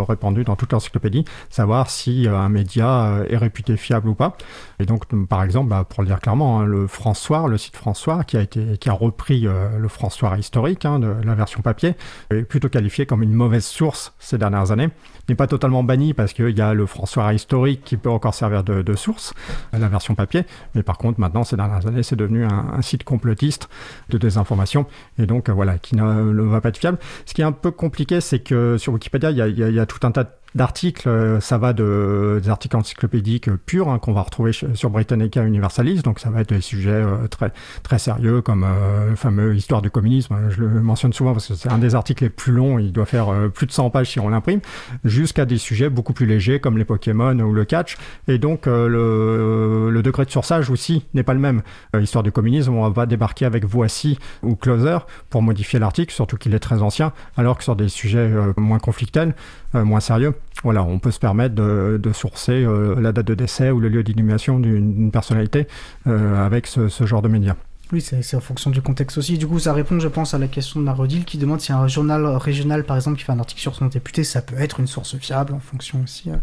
Speaker 3: répandus dans toute l'encyclopédie, savoir si un média est réputé fiable ou pas. Et donc, par exemple, bah, pour le dire clairement, hein, le François, le site François, qui a, qui a repris le François historique hein, de la version papier, est plutôt qualifié comme une mauvaise source ces dernières années. N'est pas totalement banni parce qu'il y a le François historique qui peut encore servir de, source, la version papier. Mais par contre, maintenant, ces dernières années, c'est devenu un, site complotiste de désinformation et donc, voilà, qui ne, va pas être fiable. Ce qui est un peu compliqué, c'est que sur Wikipédia, il y, a, tout un tas de d'articles, euh, ça va de, des articles encyclopédiques purs hein, qu'on va retrouver sur Britannica Universalis, donc ça va être des sujets euh, très, très sérieux comme euh, le fameux Histoire du communisme, je le mentionne souvent parce que c'est un des articles les plus longs, il doit faire plus de 100 pages si on l'imprime, jusqu'à des sujets beaucoup plus légers comme les Pokémon ou le catch, et donc le, le, degré de sursage aussi n'est pas le même. Histoire du communisme, on va débarquer avec Voici ou Closer pour modifier l'article, surtout qu'il est très ancien, alors que sur des sujets moins conflictuels, moins sérieux, voilà, on peut se permettre de, sourcer euh, la date de décès ou le lieu d'inhumation d'une personnalité euh, avec ce, genre de médias.
Speaker 1: Oui, c'est en fonction du contexte aussi. Du coup, ça répond, je pense, à la question de Narodil qui demande si un journal régional, par exemple, qui fait un article sur son député, ça peut être une source fiable en fonction aussi euh,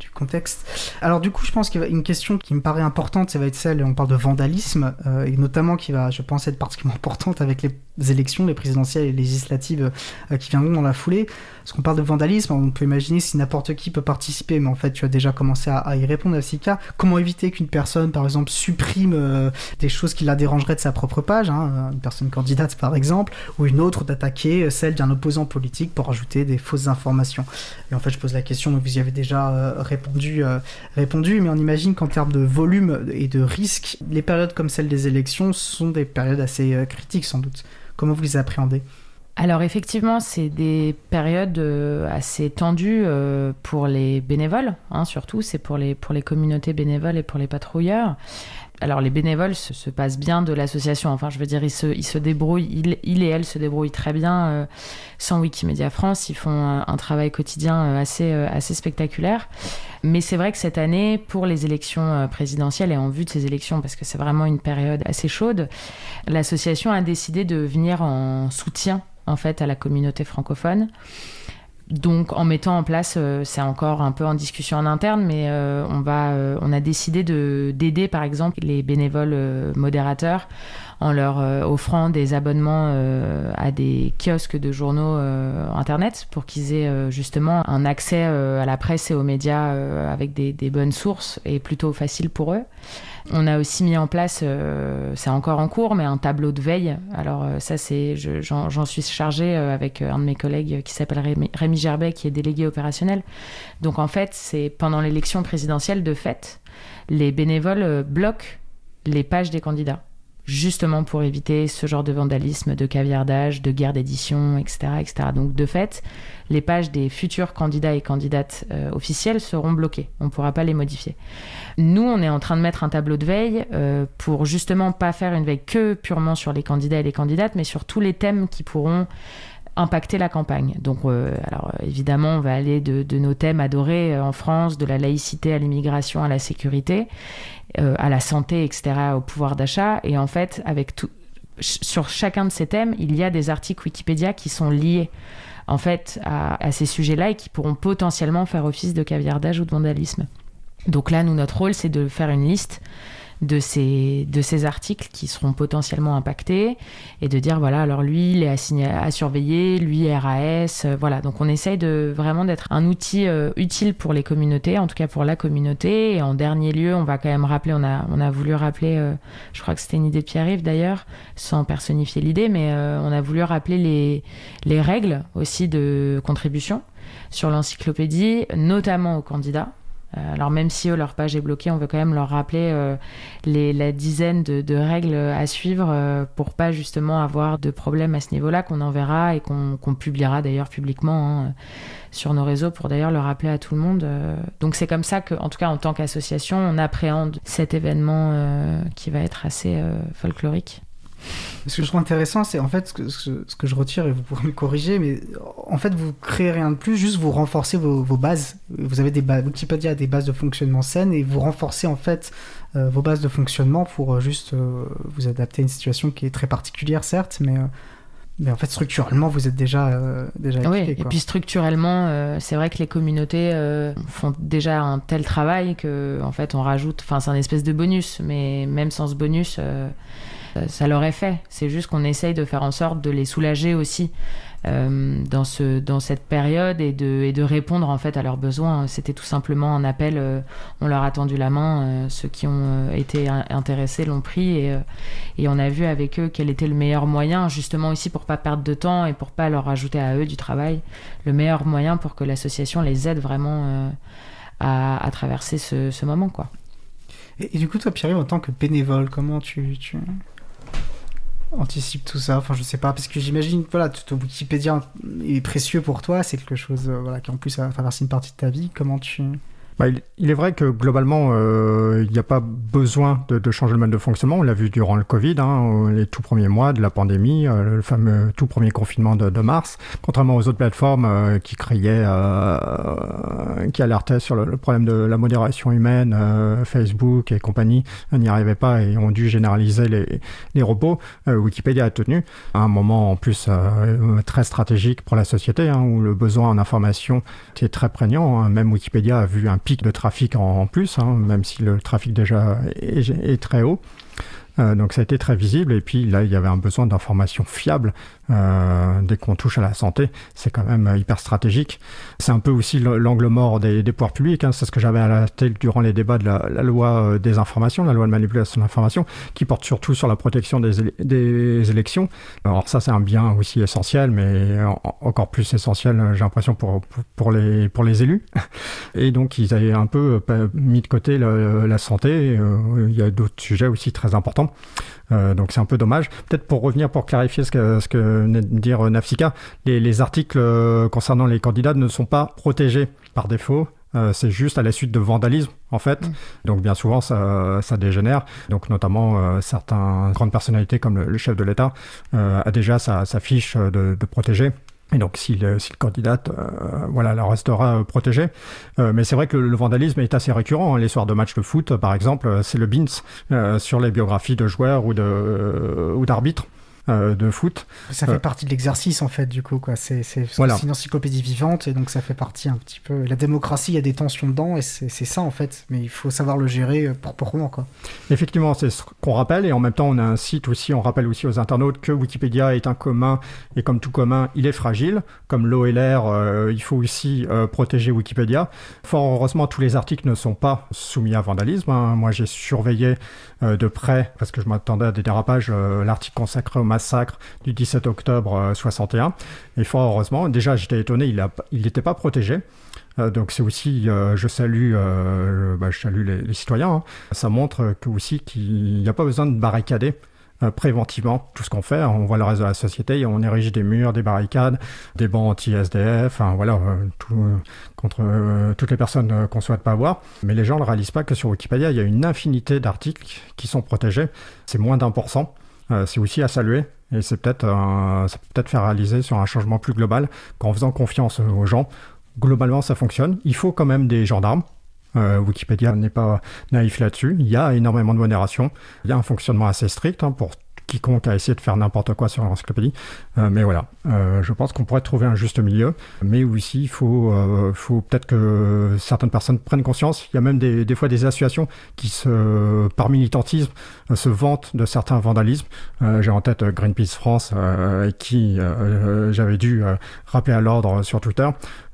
Speaker 1: du contexte. Alors, du coup, je pense qu'il y a une question qui me paraît importante, ça va être celle, on parle de vandalisme, et notamment qui va, je pense, être particulièrement *laughs* importante avec les élections, les présidentielles et législatives qui viendront dans la foulée. Parce qu'on parle de vandalisme, on peut imaginer si n'importe qui peut participer, mais en fait, tu as déjà commencé à, y répondre, Sika. Comment éviter qu'une personne, par exemple, supprime euh, des choses qui la dérangeraient de sa propre page, hein, une personne candidate, par exemple, ou une autre d'attaquer celle d'un opposant politique pour ajouter des fausses informations? Et en fait, je pose la question, mais vous y avez déjà euh, répondu, euh, répondu, mais on imagine qu'en termes de volume et de risque, les périodes comme celle des élections sont des périodes assez critiques, sans doute. Comment vous les appréhendez?
Speaker 2: Alors effectivement, c'est des périodes euh, assez tendues euh, pour les bénévoles, hein, surtout, c'est pour les, pour les communautés bénévoles et pour les patrouilleurs. Alors les bénévoles se, passent bien de l'association, enfin je veux dire, ils se, ils se débrouillent, ils, et elles se débrouillent très bien euh, sans Wikimedia France, ils font un, travail quotidien assez, assez spectaculaire. Mais c'est vrai que cette année, pour les élections présidentielles et en vue de ces élections, parce que c'est vraiment une période assez chaude, l'association a décidé de venir en soutien en fait à la communauté francophone. Donc, en mettant en place, euh, c'est encore un peu en discussion en interne, mais euh, on, va, euh, on a décidé d'aider, par exemple, les bénévoles modérateurs en leur offrant des abonnements à des kiosques de journaux internet pour qu'ils aient justement un accès à la presse et aux médias avec des, des, bonnes sources et plutôt facile pour eux. On a aussi mis en place, euh, c'est encore en cours, mais un tableau de veille. Alors euh, ça, c'est, j'en suis chargée euh, avec un de mes collègues qui s'appelle Rémi, Gerbet, qui est délégué opérationnel. Donc en fait, c'est pendant l'élection présidentielle de fait, les bénévoles bloquent les pages des candidats justement pour éviter ce genre de vandalisme, de caviardage, de guerre d'édition, etc., etc. Donc de fait, les pages des futurs candidats et candidates euh, officiels seront bloquées. On ne pourra pas les modifier. Nous, on est en train de mettre un tableau de veille euh, pour justement pas faire une veille que purement sur les candidats et les candidates, mais sur tous les thèmes qui pourront impacter la campagne. Donc, euh, alors évidemment, on va aller de, de nos thèmes adorés en France, de la laïcité à l'immigration, à la sécurité, à la santé, etc., au pouvoir d'achat. Et en fait, avec tout, sur chacun de ces thèmes, il y a des articles Wikipédia qui sont liés en fait à, ces sujets-là et qui pourront potentiellement faire office de caviardage ou de vandalisme. Donc là, nous, notre rôle, c'est de faire une liste de ces, articles qui seront potentiellement impactés et de dire voilà alors lui il est à surveiller lui RAS euh, voilà. Donc on essaye de vraiment d'être un outil euh, utile pour les communautés en tout cas pour la communauté. Et en dernier lieu on va quand même rappeler on a on a voulu rappeler euh, je crois que c'était une idée de Pierre-Yves d'ailleurs sans personnifier l'idée mais on a voulu rappeler les les règles aussi de contribution sur l'encyclopédie notamment aux candidats alors même si leur page est bloquée, on veut quand même leur rappeler euh, les, la dizaine de, règles à suivre euh, pour pas justement avoir de problème à ce niveau-là, qu'on enverra et qu'on publiera d'ailleurs publiquement hein, sur nos réseaux pour d'ailleurs le rappeler à tout le monde. donc c'est comme ça que, en tout cas en tant qu'association, on appréhende cet événement qui va être assez folklorique.
Speaker 1: Ce que je trouve intéressant, c'est en fait ce que, ce que, je retire, et vous pourrez me corriger, mais en fait, vous créez rien de plus, juste vous renforcez vos, vos bases. Vous avez des bases, Wikipédia a des bases de fonctionnement saines, et vous renforcez en fait euh, vos bases de fonctionnement pour euh, juste euh, vous adapter à une situation qui est très particulière, certes, mais. mais en fait, structurellement, vous êtes déjà, déjà
Speaker 2: équipé, Oui, et puis structurellement, c'est vrai que les communautés font déjà un tel travail que, en fait, on rajoute. Enfin, c'est un espèce de bonus, mais même sans ce bonus, ça leur est fait. C'est juste qu'on essaye de faire en sorte de les soulager aussi euh, dans, ce, dans cette période et de, et de répondre en fait à leurs besoins. C'était tout simplement un appel, euh, on leur a tendu la main, euh, ceux qui ont été intéressés l'ont pris et, et, on a vu avec eux quel était le meilleur moyen, justement aussi pour pas perdre de temps et pour pas leur ajouter à eux du travail, le meilleur moyen pour que l'association les aide vraiment à, traverser ce, moment. quoi.
Speaker 1: Et, du coup, toi, Pierre, en tant que bénévole, comment tu anticipe tout ça Enfin, je sais pas, parce que j'imagine, voilà, tout Wikipédia est précieux pour toi, c'est quelque chose euh, voilà, qui en plus a traversé une partie de ta vie. Comment tu.
Speaker 3: Bah, il, est vrai que globalement, euh, il n'y a pas besoin de, changer le mode de fonctionnement. On l'a vu durant le Covid, hein, les tout premiers mois de la pandémie, euh, le fameux tout premier confinement de, mars. Contrairement aux autres plateformes euh, qui criaient, qui alertaient sur le, problème de la modération humaine, Facebook et compagnie, n'y arrivaient pas et ont dû généraliser les, les robots. Wikipédia a tenu à un moment en plus très stratégique pour la société, hein, où le besoin en information était très prégnant. Hein. Même Wikipédia a vu un pic de trafic en, plus, hein, même si le trafic déjà est très haut. Euh, donc ça a été très visible et puis là il y avait un besoin d'informations fiables euh, dès qu'on touche à la santé, c'est quand même euh, hyper stratégique. C'est un peu aussi l'angle mort des, pouvoirs publics, hein. c'est ce que j'avais à la tête durant les débats de la, loi des informations, la loi de manipulation de l'information, qui porte surtout sur la protection des, élections. Alors ça c'est un bien aussi essentiel, mais encore plus essentiel j'ai l'impression pour, pour, les, pour les élus. *laughs* Et donc ils avaient un peu mis de côté la santé, il y a d'autres sujets aussi très importants euh, donc c'est un peu dommage. Peut-être pour revenir, pour clarifier ce que, ce que venait de dire Nafsika, les, articles euh, concernant les candidats ne sont pas protégés par défaut. Euh, c'est juste à la suite de vandalisme, en fait. Mm. Donc, bien souvent, ça, ça dégénère. Donc, notamment, certaines grandes personnalités, comme le, chef de l'État, a déjà sa, fiche de, de protéger Et donc, si le, si le candidat, voilà, la restera protégé. mais c'est vrai que le, vandalisme est assez récurrent. Hein. Les soirs de match de foot, par exemple, c'est le BINS sur les biographies de joueurs ou d'arbitres. Euh, de foot.
Speaker 1: Ça fait euh, partie de l'exercice en fait du coup quoi. C'est une encyclopédie vivante et donc ça fait partie un petit peu. La démocratie, il y a des tensions dedans et c'est ça en fait. Mais il faut savoir le gérer euh, proprement quoi.
Speaker 3: Effectivement, c'est ce qu'on rappelle et en même temps on a un site aussi. On rappelle aussi aux internautes que Wikipédia est un commun et comme tout commun, il est fragile. Comme l'eau et l'air, il faut aussi protéger Wikipédia. Fort heureusement, tous les articles ne sont pas soumis à vandalisme. Hein. Moi, j'ai surveillé de près parce que je m'attendais à des dérapages l'article consacré au massacre du 17 octobre 61. Euh, Et fort heureusement, déjà j'étais étonné, il n'était pas protégé. Euh, donc c'est aussi, euh, je salue, bah, je salue les, citoyens. Hein. Ça montre que aussi qu'il n'y a pas besoin de barricader préventivement tout ce qu'on fait. On voit le reste de la société, on érige des murs, des barricades, des bancs anti-SDF, enfin voilà, contre toutes les personnes qu'on souhaite pas voir. Mais les gens ne réalisent pas que sur Wikipédia, il y a une infinité d'articles qui sont protégés. C'est moins d'un pour cent. Euh, c'est aussi à saluer. Et c'est peut-être, euh, ça peut peut-être faire réaliser sur un changement plus global qu'en faisant confiance aux gens, globalement ça fonctionne. Il faut quand même des gendarmes. Euh, Wikipédia n'est pas naïf là-dessus. Il y a énormément de modération. Il y a un fonctionnement assez strict hein, pour quiconque a essayé de faire n'importe quoi sur l'encyclopédie. Euh, mais voilà, euh, je pense qu'on pourrait trouver un juste milieu. Mais aussi, il faut, euh, faut peut-être que certaines personnes prennent conscience. Il y a même des, des fois des associations qui, se, par militantisme, se vantent de certains vandalismes. J'ai en tête Greenpeace France, qui j'avais dû rappeler à l'ordre sur Twitter.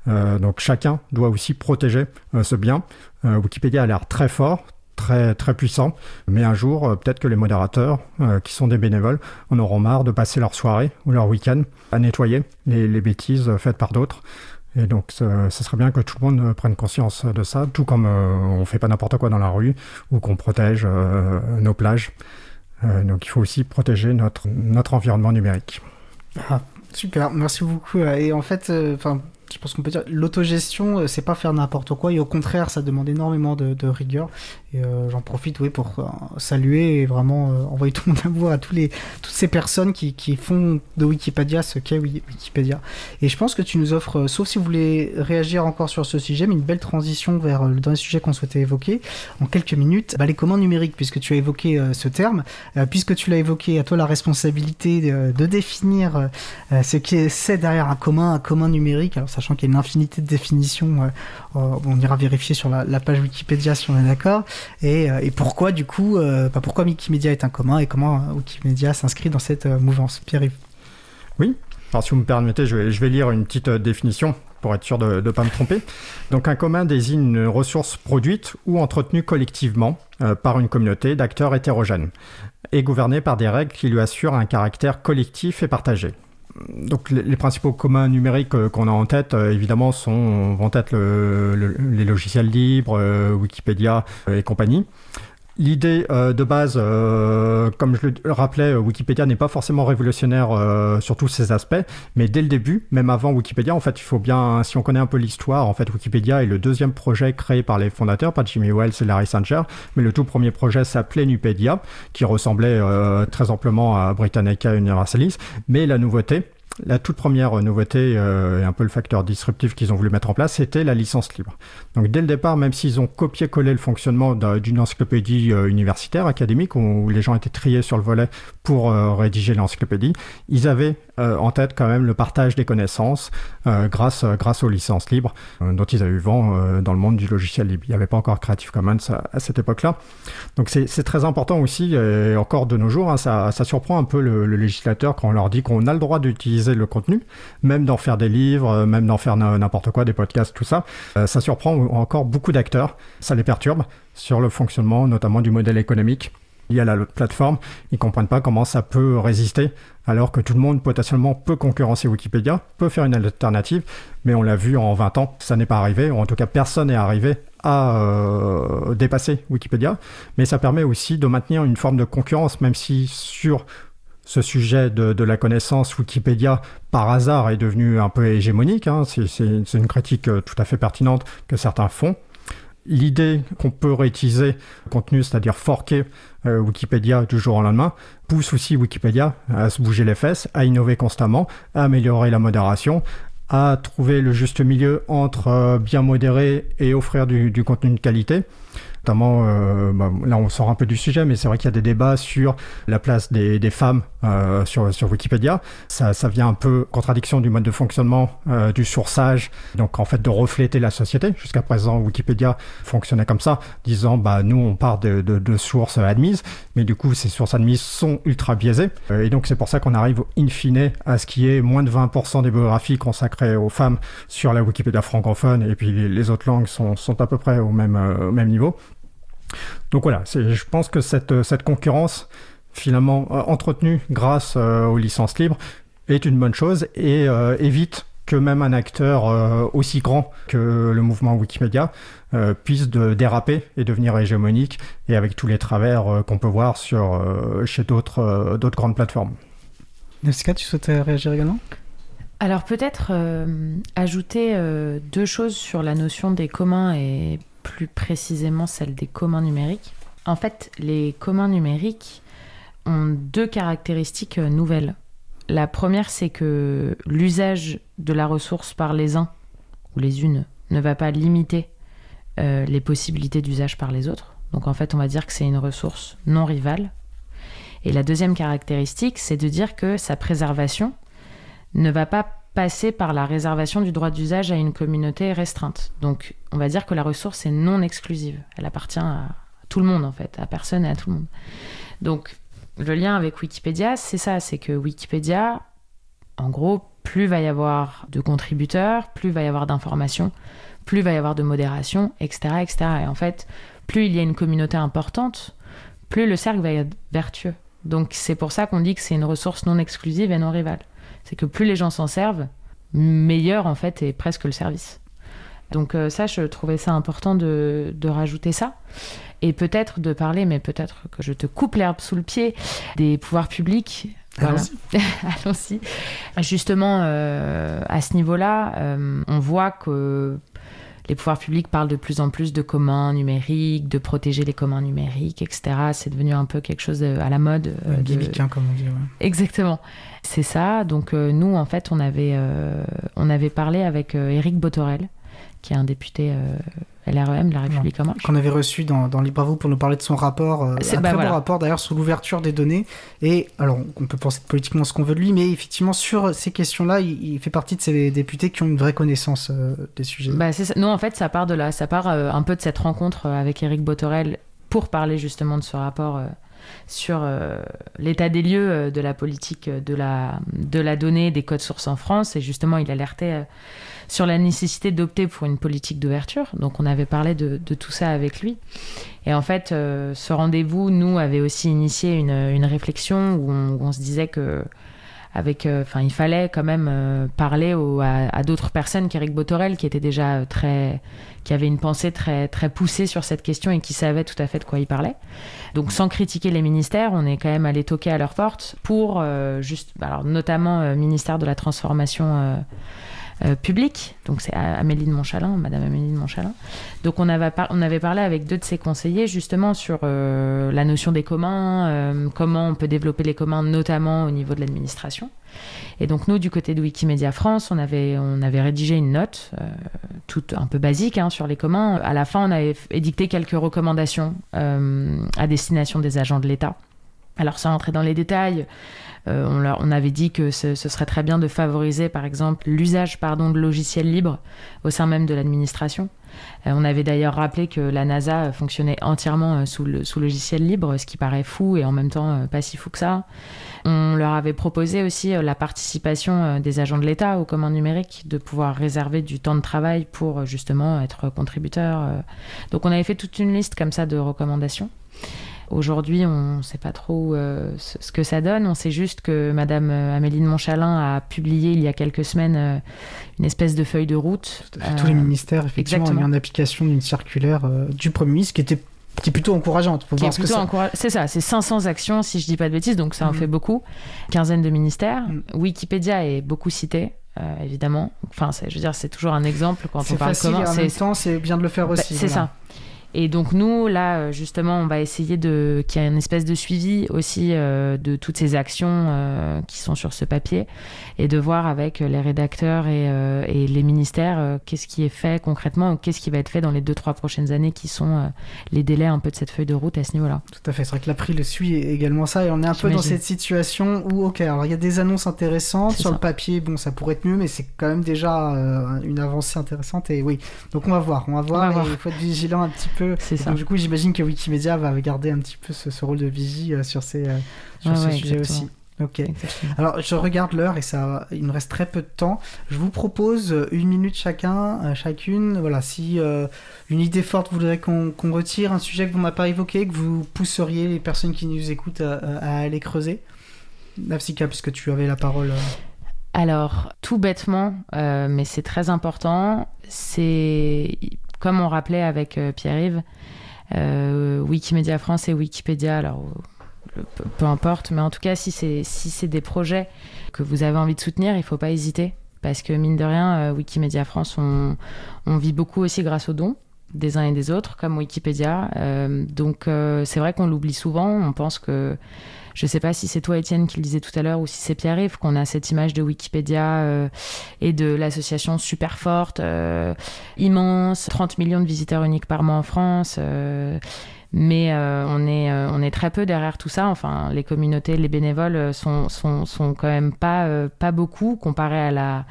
Speaker 3: Donc chacun doit aussi protéger ce bien. Wikipédia a l'air très fort, très, très puissant. Mais un jour, euh, peut-être que les modérateurs, euh, qui sont des bénévoles, en auront marre de passer leur soirée ou leur week-end à nettoyer les, bêtises faites par d'autres. Et donc, ce, serait bien que tout le monde prenne conscience de ça, tout comme euh, on fait pas n'importe quoi dans la rue ou qu'on protège nos plages. donc, il faut aussi protéger notre, notre environnement numérique.
Speaker 1: Ah, super, merci beaucoup. Et en fait, enfin je pense qu'on peut dire l'autogestion, euh, c'est pas faire n'importe quoi, et au contraire, ça demande énormément de, rigueur. Et euh, j'en profite, oui, pour euh, saluer et vraiment envoyer *laughs* tout mon amour à tous les, toutes ces personnes qui, qui font de Wikipédia ce qu'est Wikipédia. Et je pense que tu nous offres, sauf si vous voulez réagir encore sur ce sujet, mais une belle transition vers le dernier sujet qu'on souhaitait évoquer en quelques minutes, bah, les commandes numériques, puisque tu as évoqué ce terme, puisque tu l'as évoqué, à toi la responsabilité de, de définir ce qui c'est derrière un commun, un commun numérique. Alors sachant qu'il y a une infinité de définitions. Euh, euh, on ira vérifier sur la, page Wikipédia si on est d'accord. Et, euh, pourquoi, du coup, bah, pourquoi Wikimedia est un commun et comment Wikimedia s'inscrit dans cette mouvance? Pierre-Yves
Speaker 3: Oui. Alors, si vous me permettez, je vais lire une petite définition pour être sûr de ne pas me tromper. Donc un commun désigne une ressource produite ou entretenue collectivement par une communauté d'acteurs hétérogènes et gouvernée par des règles qui lui assurent un caractère collectif et partagé donc les, principaux communs numériques euh, qu'on a en tête, euh, évidemment, sont, vont être les logiciels libres, euh, Wikipédia et compagnie. L'idée euh, de base, euh, comme je le rappelais, Wikipédia n'est pas forcément révolutionnaire euh, sur tous ces aspects, mais dès le début, même avant Wikipédia, en fait, il faut bien, si on connaît un peu l'histoire, en fait, Wikipédia est le deuxième projet créé par les fondateurs, par Jimmy Wells et Larry Sanger, mais le tout premier projet s'appelait Nupedia, qui ressemblait très amplement à Britannica Universalis, mais la nouveauté, la toute première nouveauté euh, et un peu le facteur disruptif qu'ils ont voulu mettre en place, c'était la licence libre. Donc dès le départ, même s'ils ont copié-collé le fonctionnement d'une encyclopédie euh, universitaire, académique, où les gens étaient triés sur le volet pour euh, rédiger l'encyclopédie, ils avaient en tête quand même le partage des connaissances grâce, grâce aux licences libres dont ils avaient eu vent dans le monde du logiciel libre. Il n'y avait pas encore Creative Commons à, cette époque-là. Donc c'est très important aussi, et encore de nos jours, hein, ça, surprend un peu le législateur quand on leur dit qu'on a le droit d'utiliser le contenu, même d'en faire des livres, euh, même d'en faire n'importe quoi, des podcasts, tout ça. Euh, ça surprend encore beaucoup d'acteurs, ça les perturbe sur le fonctionnement notamment du modèle économique lié à la plateforme. Ils comprennent pas comment ça peut résister alors que tout le monde potentiellement peut concurrencer Wikipédia, peut faire une alternative, mais on l'a vu en 20 ans, ça n'est pas arrivé, ou en tout cas personne n'est arrivé à euh, dépasser Wikipédia, mais ça permet aussi de maintenir une forme de concurrence, même si sur ce sujet de, la connaissance, Wikipédia, par hasard, est devenu un peu hégémonique. Hein. C'est une critique euh, tout à fait pertinente que certains font. l'idée qu'on peut réutiliser le contenu, c'est-à-dire forquer Wikipédia du jour au lendemain, pousse aussi Wikipédia à se bouger les fesses, à innover constamment, à améliorer la modération, à trouver le juste milieu entre bien modérer et offrir du contenu de qualité notamment, euh, bah, là on sort un peu du sujet, mais c'est vrai qu'il y a des débats sur la place des, des femmes euh, sur, sur Wikipédia. Ça, ça vient un peu contradiction du mode de fonctionnement euh, du sourçage, donc en fait de refléter la société. Jusqu'à présent, Wikipédia fonctionnait comme ça, disant bah nous on part de, de, de sources admises, mais du coup ces sources admises sont ultra biaisées, et donc c'est pour ça qu'on arrive in fine à ce qui est moins de 20% des biographies consacrées aux femmes sur la Wikipédia francophone, et puis les, autres langues sont, sont à peu près au même, au même niveau. Donc voilà, je pense que cette, cette concurrence, finalement euh, entretenue grâce euh, aux licences libres, est une bonne chose et euh, évite que même un acteur aussi grand que le mouvement Wikimedia puisse de déraper et devenir hégémonique et avec tous les travers qu'on peut voir sur, chez d'autres d'autres grandes plateformes.
Speaker 1: Nefska, tu souhaitais réagir également?
Speaker 2: Alors peut-être ajouter deux choses sur la notion des communs et plus précisément celle des communs numériques. En fait, les communs numériques ont deux caractéristiques euh, nouvelles. La première, c'est que l'usage de la ressource par les uns ou les unes ne va pas limiter euh, les possibilités d'usage par les autres. Donc en fait, on va dire que c'est une ressource non rivale. Et la deuxième caractéristique, c'est de dire que sa préservation ne va pas passer par la réservation du droit d'usage à une communauté restreinte. Donc, on va dire que la ressource est non exclusive. Elle appartient à tout le monde, en fait, à personne et à tout le monde. Donc, le lien avec Wikipédia, c'est ça, c'est que Wikipédia, en gros, plus va y avoir de contributeurs, plus va y avoir d'informations, plus va y avoir de modération, etc., etc. Et en fait, plus il y a une communauté importante, plus le cercle va être vertueux. Donc, c'est pour ça qu'on dit que c'est une ressource non exclusive et non rivale c'est que plus les gens s'en servent, meilleur en fait est presque le service. Donc euh, ça, je trouvais ça important de, rajouter ça. Et peut-être de parler, mais peut-être que je te coupe l'herbe sous le pied, des pouvoirs publics. *laughs* Allons-y. Justement, euh, à ce niveau-là, euh, on voit que les pouvoirs publics parlent de plus en plus de communs numériques, de protéger les communs numériques, etc. C'est devenu un peu quelque chose à la mode.
Speaker 1: Euh, comme on dit.
Speaker 2: Exactement. C'est ça. Donc euh, nous, en fait, on avait, euh, on avait parlé avec Éric Botorel, qui est un député LREM, la République en marche.
Speaker 1: Qu'on avait reçu dans, dans Libre vous pour nous parler de son rapport, euh, un bah, très bon rapport d'ailleurs sur l'ouverture des données. Et alors, on peut penser politiquement ce qu'on veut de lui, mais effectivement, sur ces questions-là, il, fait partie de ces députés qui ont une vraie connaissance euh, des sujets.
Speaker 2: Bah. Non, en fait, ça part de là, ça part euh, un peu de cette rencontre avec Éric Botorel pour parler justement de ce rapport sur l'état des lieux de la politique de la, de la donnée des codes sources en France. Et justement, il alertait sur la nécessité d'opter pour une politique d'ouverture. Donc on avait parlé de, tout ça avec lui. Et en fait, euh, ce rendez-vous, nous, avait aussi initié une, réflexion où on, se disait que avec, euh, il fallait quand même euh, parler à, d'autres personnes qu'Éric Botorel, qui était déjà très, qui avait une pensée très très poussée sur cette question et qui savait tout à fait de quoi il parlait. Donc, sans critiquer les ministères, on est quand même allé toquer à leur porte pour juste, alors notamment ministère de la transformation euh, public. Donc c'est Amélie de Montchalin, Madame Amélie de Montchalin. Donc on avait, parlé avec deux de ses conseillers justement sur euh, la notion des communs, euh, comment on peut développer les communs, notamment au niveau de l'administration. Et donc nous, du côté de Wikimedia France, on avait, on avait rédigé une note, toute un peu basique, hein, sur les communs. À la fin, on avait édicté quelques recommandations à destination des agents de l'État. Alors sans entrer dans les détails, euh, on, leur, on, avait dit que ce, serait très bien de favoriser, par exemple, l'usage pardon, de logiciels libres au sein même de l'administration. Euh, on avait d'ailleurs rappelé que la NASA fonctionnait entièrement euh, sous, le, sous logiciel libre, ce qui paraît fou et en même temps pas si fou que ça. On leur avait proposé aussi la participation des agents de l'État aux commandes numériques, de pouvoir réserver du temps de travail pour justement être contributeurs. Donc on avait fait toute une liste comme ça de recommandations. Aujourd'hui, on ne sait pas trop euh, ce que ça donne. On sait juste que Madame euh, Amélie de Montchalin a publié il y a quelques semaines euh, une espèce de feuille de route.
Speaker 1: Tous les ministères, effectivement, ont mis en application d'une circulaire du Premier ministre qui était qui est plutôt encourageante.
Speaker 2: C'est ça, c'est 500 actions, si je dis pas de bêtises, donc ça en mm. fait beaucoup. Quinzaine de ministères. Mm. Wikipédia est beaucoup cité. évidemment. Enfin, je veux dire, c'est toujours un exemple quand on parle
Speaker 1: commun. En même temps, c'est bien de le faire bah, aussi.
Speaker 2: c'est ça. Et donc nous, là, euh, justement, on va essayer de qu'il y ait une espèce de suivi aussi euh, de toutes ces actions euh, qui sont sur ce papier et de voir avec les rédacteurs et, et les ministères qu'est-ce qui est fait concrètement ou qu'est-ce qui va être fait dans les deux trois prochaines années qui sont les délais un peu de cette feuille de route à ce niveau-là.
Speaker 1: Tout à fait. C'est vrai que l'April le suit également ça et on est un peu dans cette situation où ok, alors il y a des annonces intéressantes sur le papier. Bon, ça pourrait être mieux, mais c'est quand même déjà une avancée intéressante et oui. Donc on va voir, on va voir. Il faut être vigilant un petit peu Donc, du coup, j'imagine que Wikimedia va garder un petit peu ce, rôle de vigie euh, sur ces, euh, sur ce sujet aussi. Ok. Alors, je regarde l'heure et ça, il nous reste très peu de temps. Je vous propose euh, une minute chacun, chacune. Voilà, si une idée forte vous voudrez qu'on retire, un sujet que vous n'a pas évoqué, que vous pousseriez les personnes qui nous écoutent à, aller creuser. Nafsika, puisque tu avais la parole.
Speaker 2: Alors, tout bêtement, mais c'est très important, c'est comme on rappelait avec euh, Pierre-Yves, euh, Wikimedia France et Wikipédia, alors peu, importe, mais en tout cas, si c'est si des projets que vous avez envie de soutenir, il ne faut pas hésiter. Parce que mine de rien, euh, Wikimedia France, on, vit beaucoup aussi grâce aux dons des uns et des autres, comme Wikipédia. donc c'est vrai qu'on l'oublie souvent. On pense que je ne sais pas si c'est toi, Étienne, qui le disais tout à l'heure, ou si c'est Pierre-Yves, qu'on a cette image de Wikipédia euh, et de l'association super forte, euh, immense, 30 millions de visiteurs uniques par mois en France. Euh, mais on, est, on est très peu derrière tout ça. Enfin, les communautés, les bénévoles sont, sont, sont quand même pas, pas beaucoup comparé à la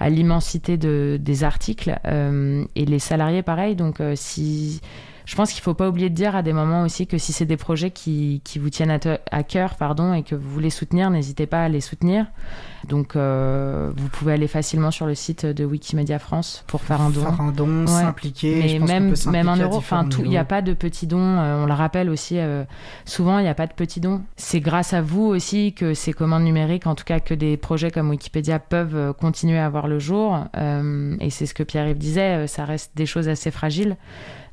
Speaker 2: à l'immensité de, des articles et les salariés pareil donc si je pense qu'il ne faut pas oublier de dire à des moments aussi que si c'est des projets qui, qui vous tiennent à, cœur pardon, et que vous voulez soutenir, n'hésitez pas à les soutenir. Donc, euh, vous pouvez aller facilement sur le site de Wikimedia France pour faire un don.
Speaker 1: Faire un don, s'impliquer.
Speaker 2: Mais même, même un euro, enfin, il n'y a pas de petits dons. Euh, on le rappelle aussi, euh, souvent, il n'y a pas de petits dons. C'est grâce à vous aussi que ces commandes numériques, en tout cas que des projets comme Wikipédia peuvent continuer à voir le jour. et c'est ce que Pierre-Yves disait, ça reste des choses assez fragiles.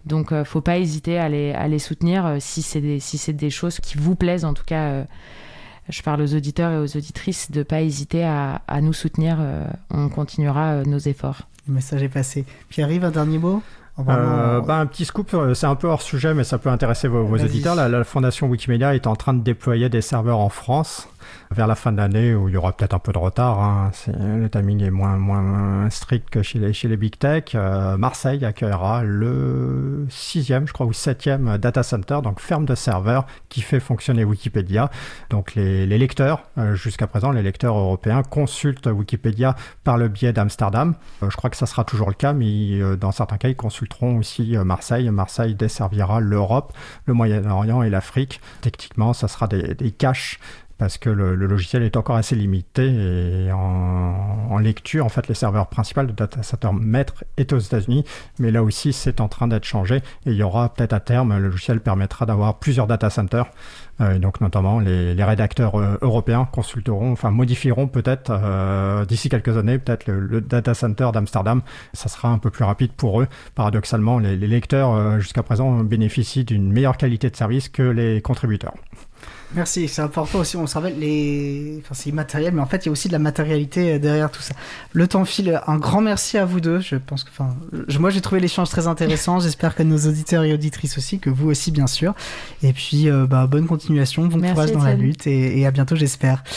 Speaker 2: Donc, ne euh, faut pas hésiter à les, à les soutenir euh, si c'est des, si des choses qui vous plaisent. En tout cas, euh, je parle aux auditeurs et aux auditrices de ne pas hésiter à, à nous soutenir. on continuera nos efforts.
Speaker 1: Le message est passé. Pierre-Yves, un dernier mot?
Speaker 3: Bah, un petit scoop, c'est un peu hors sujet, mais ça peut intéresser vos, vos auditeurs. La, la, fondation Wikimedia est en train de déployer des serveurs en France vers la fin de l'année où il y aura peut-être un peu de retard. Hein. le timing est moins, strict que chez les, big tech. Euh, Marseille accueillera le sixième, je crois, ou septième data center, donc ferme de serveurs qui fait fonctionner Wikipédia. Donc les, lecteurs, euh, jusqu'à présent, les lecteurs européens consultent Wikipédia par le biais d'Amsterdam. Euh, je crois que ça sera toujours le cas, mais dans certains cas, ils consulteront aussi Marseille. Marseille desservira l'Europe, le Moyen-Orient et l'Afrique. Techniquement, ça sera des caches parce que le, logiciel est encore assez limité et en, lecture, en fait, les serveurs principaux de data center maître est aux États-Unis, mais là aussi, c'est en train d'être changé et il y aura peut-être à terme, le logiciel permettra d'avoir plusieurs data centers. Euh, donc notamment les, rédacteurs euh, européens consulteront, enfin modifieront peut-être euh, d'ici quelques années peut-être le, data center d'Amsterdam. Ça sera un peu plus rapide pour eux. Paradoxalement, les, les lecteurs jusqu'à présent bénéficient d'une meilleure qualité de service que les contributeurs.
Speaker 1: Merci, c'est important aussi. On se rappelle, les... enfin, c'est immatériel, mais en fait, il y a aussi de la matérialité euh, derrière tout ça. Le temps file. Un grand merci à vous deux. Je pense que, enfin, moi, j'ai trouvé l'échange très intéressant. *laughs* J'espère que nos auditeurs et auditrices aussi, que vous aussi, bien sûr. Et puis, euh, bah, bonne continuation, bon courage dans la lutte et, et à bientôt, j'espère.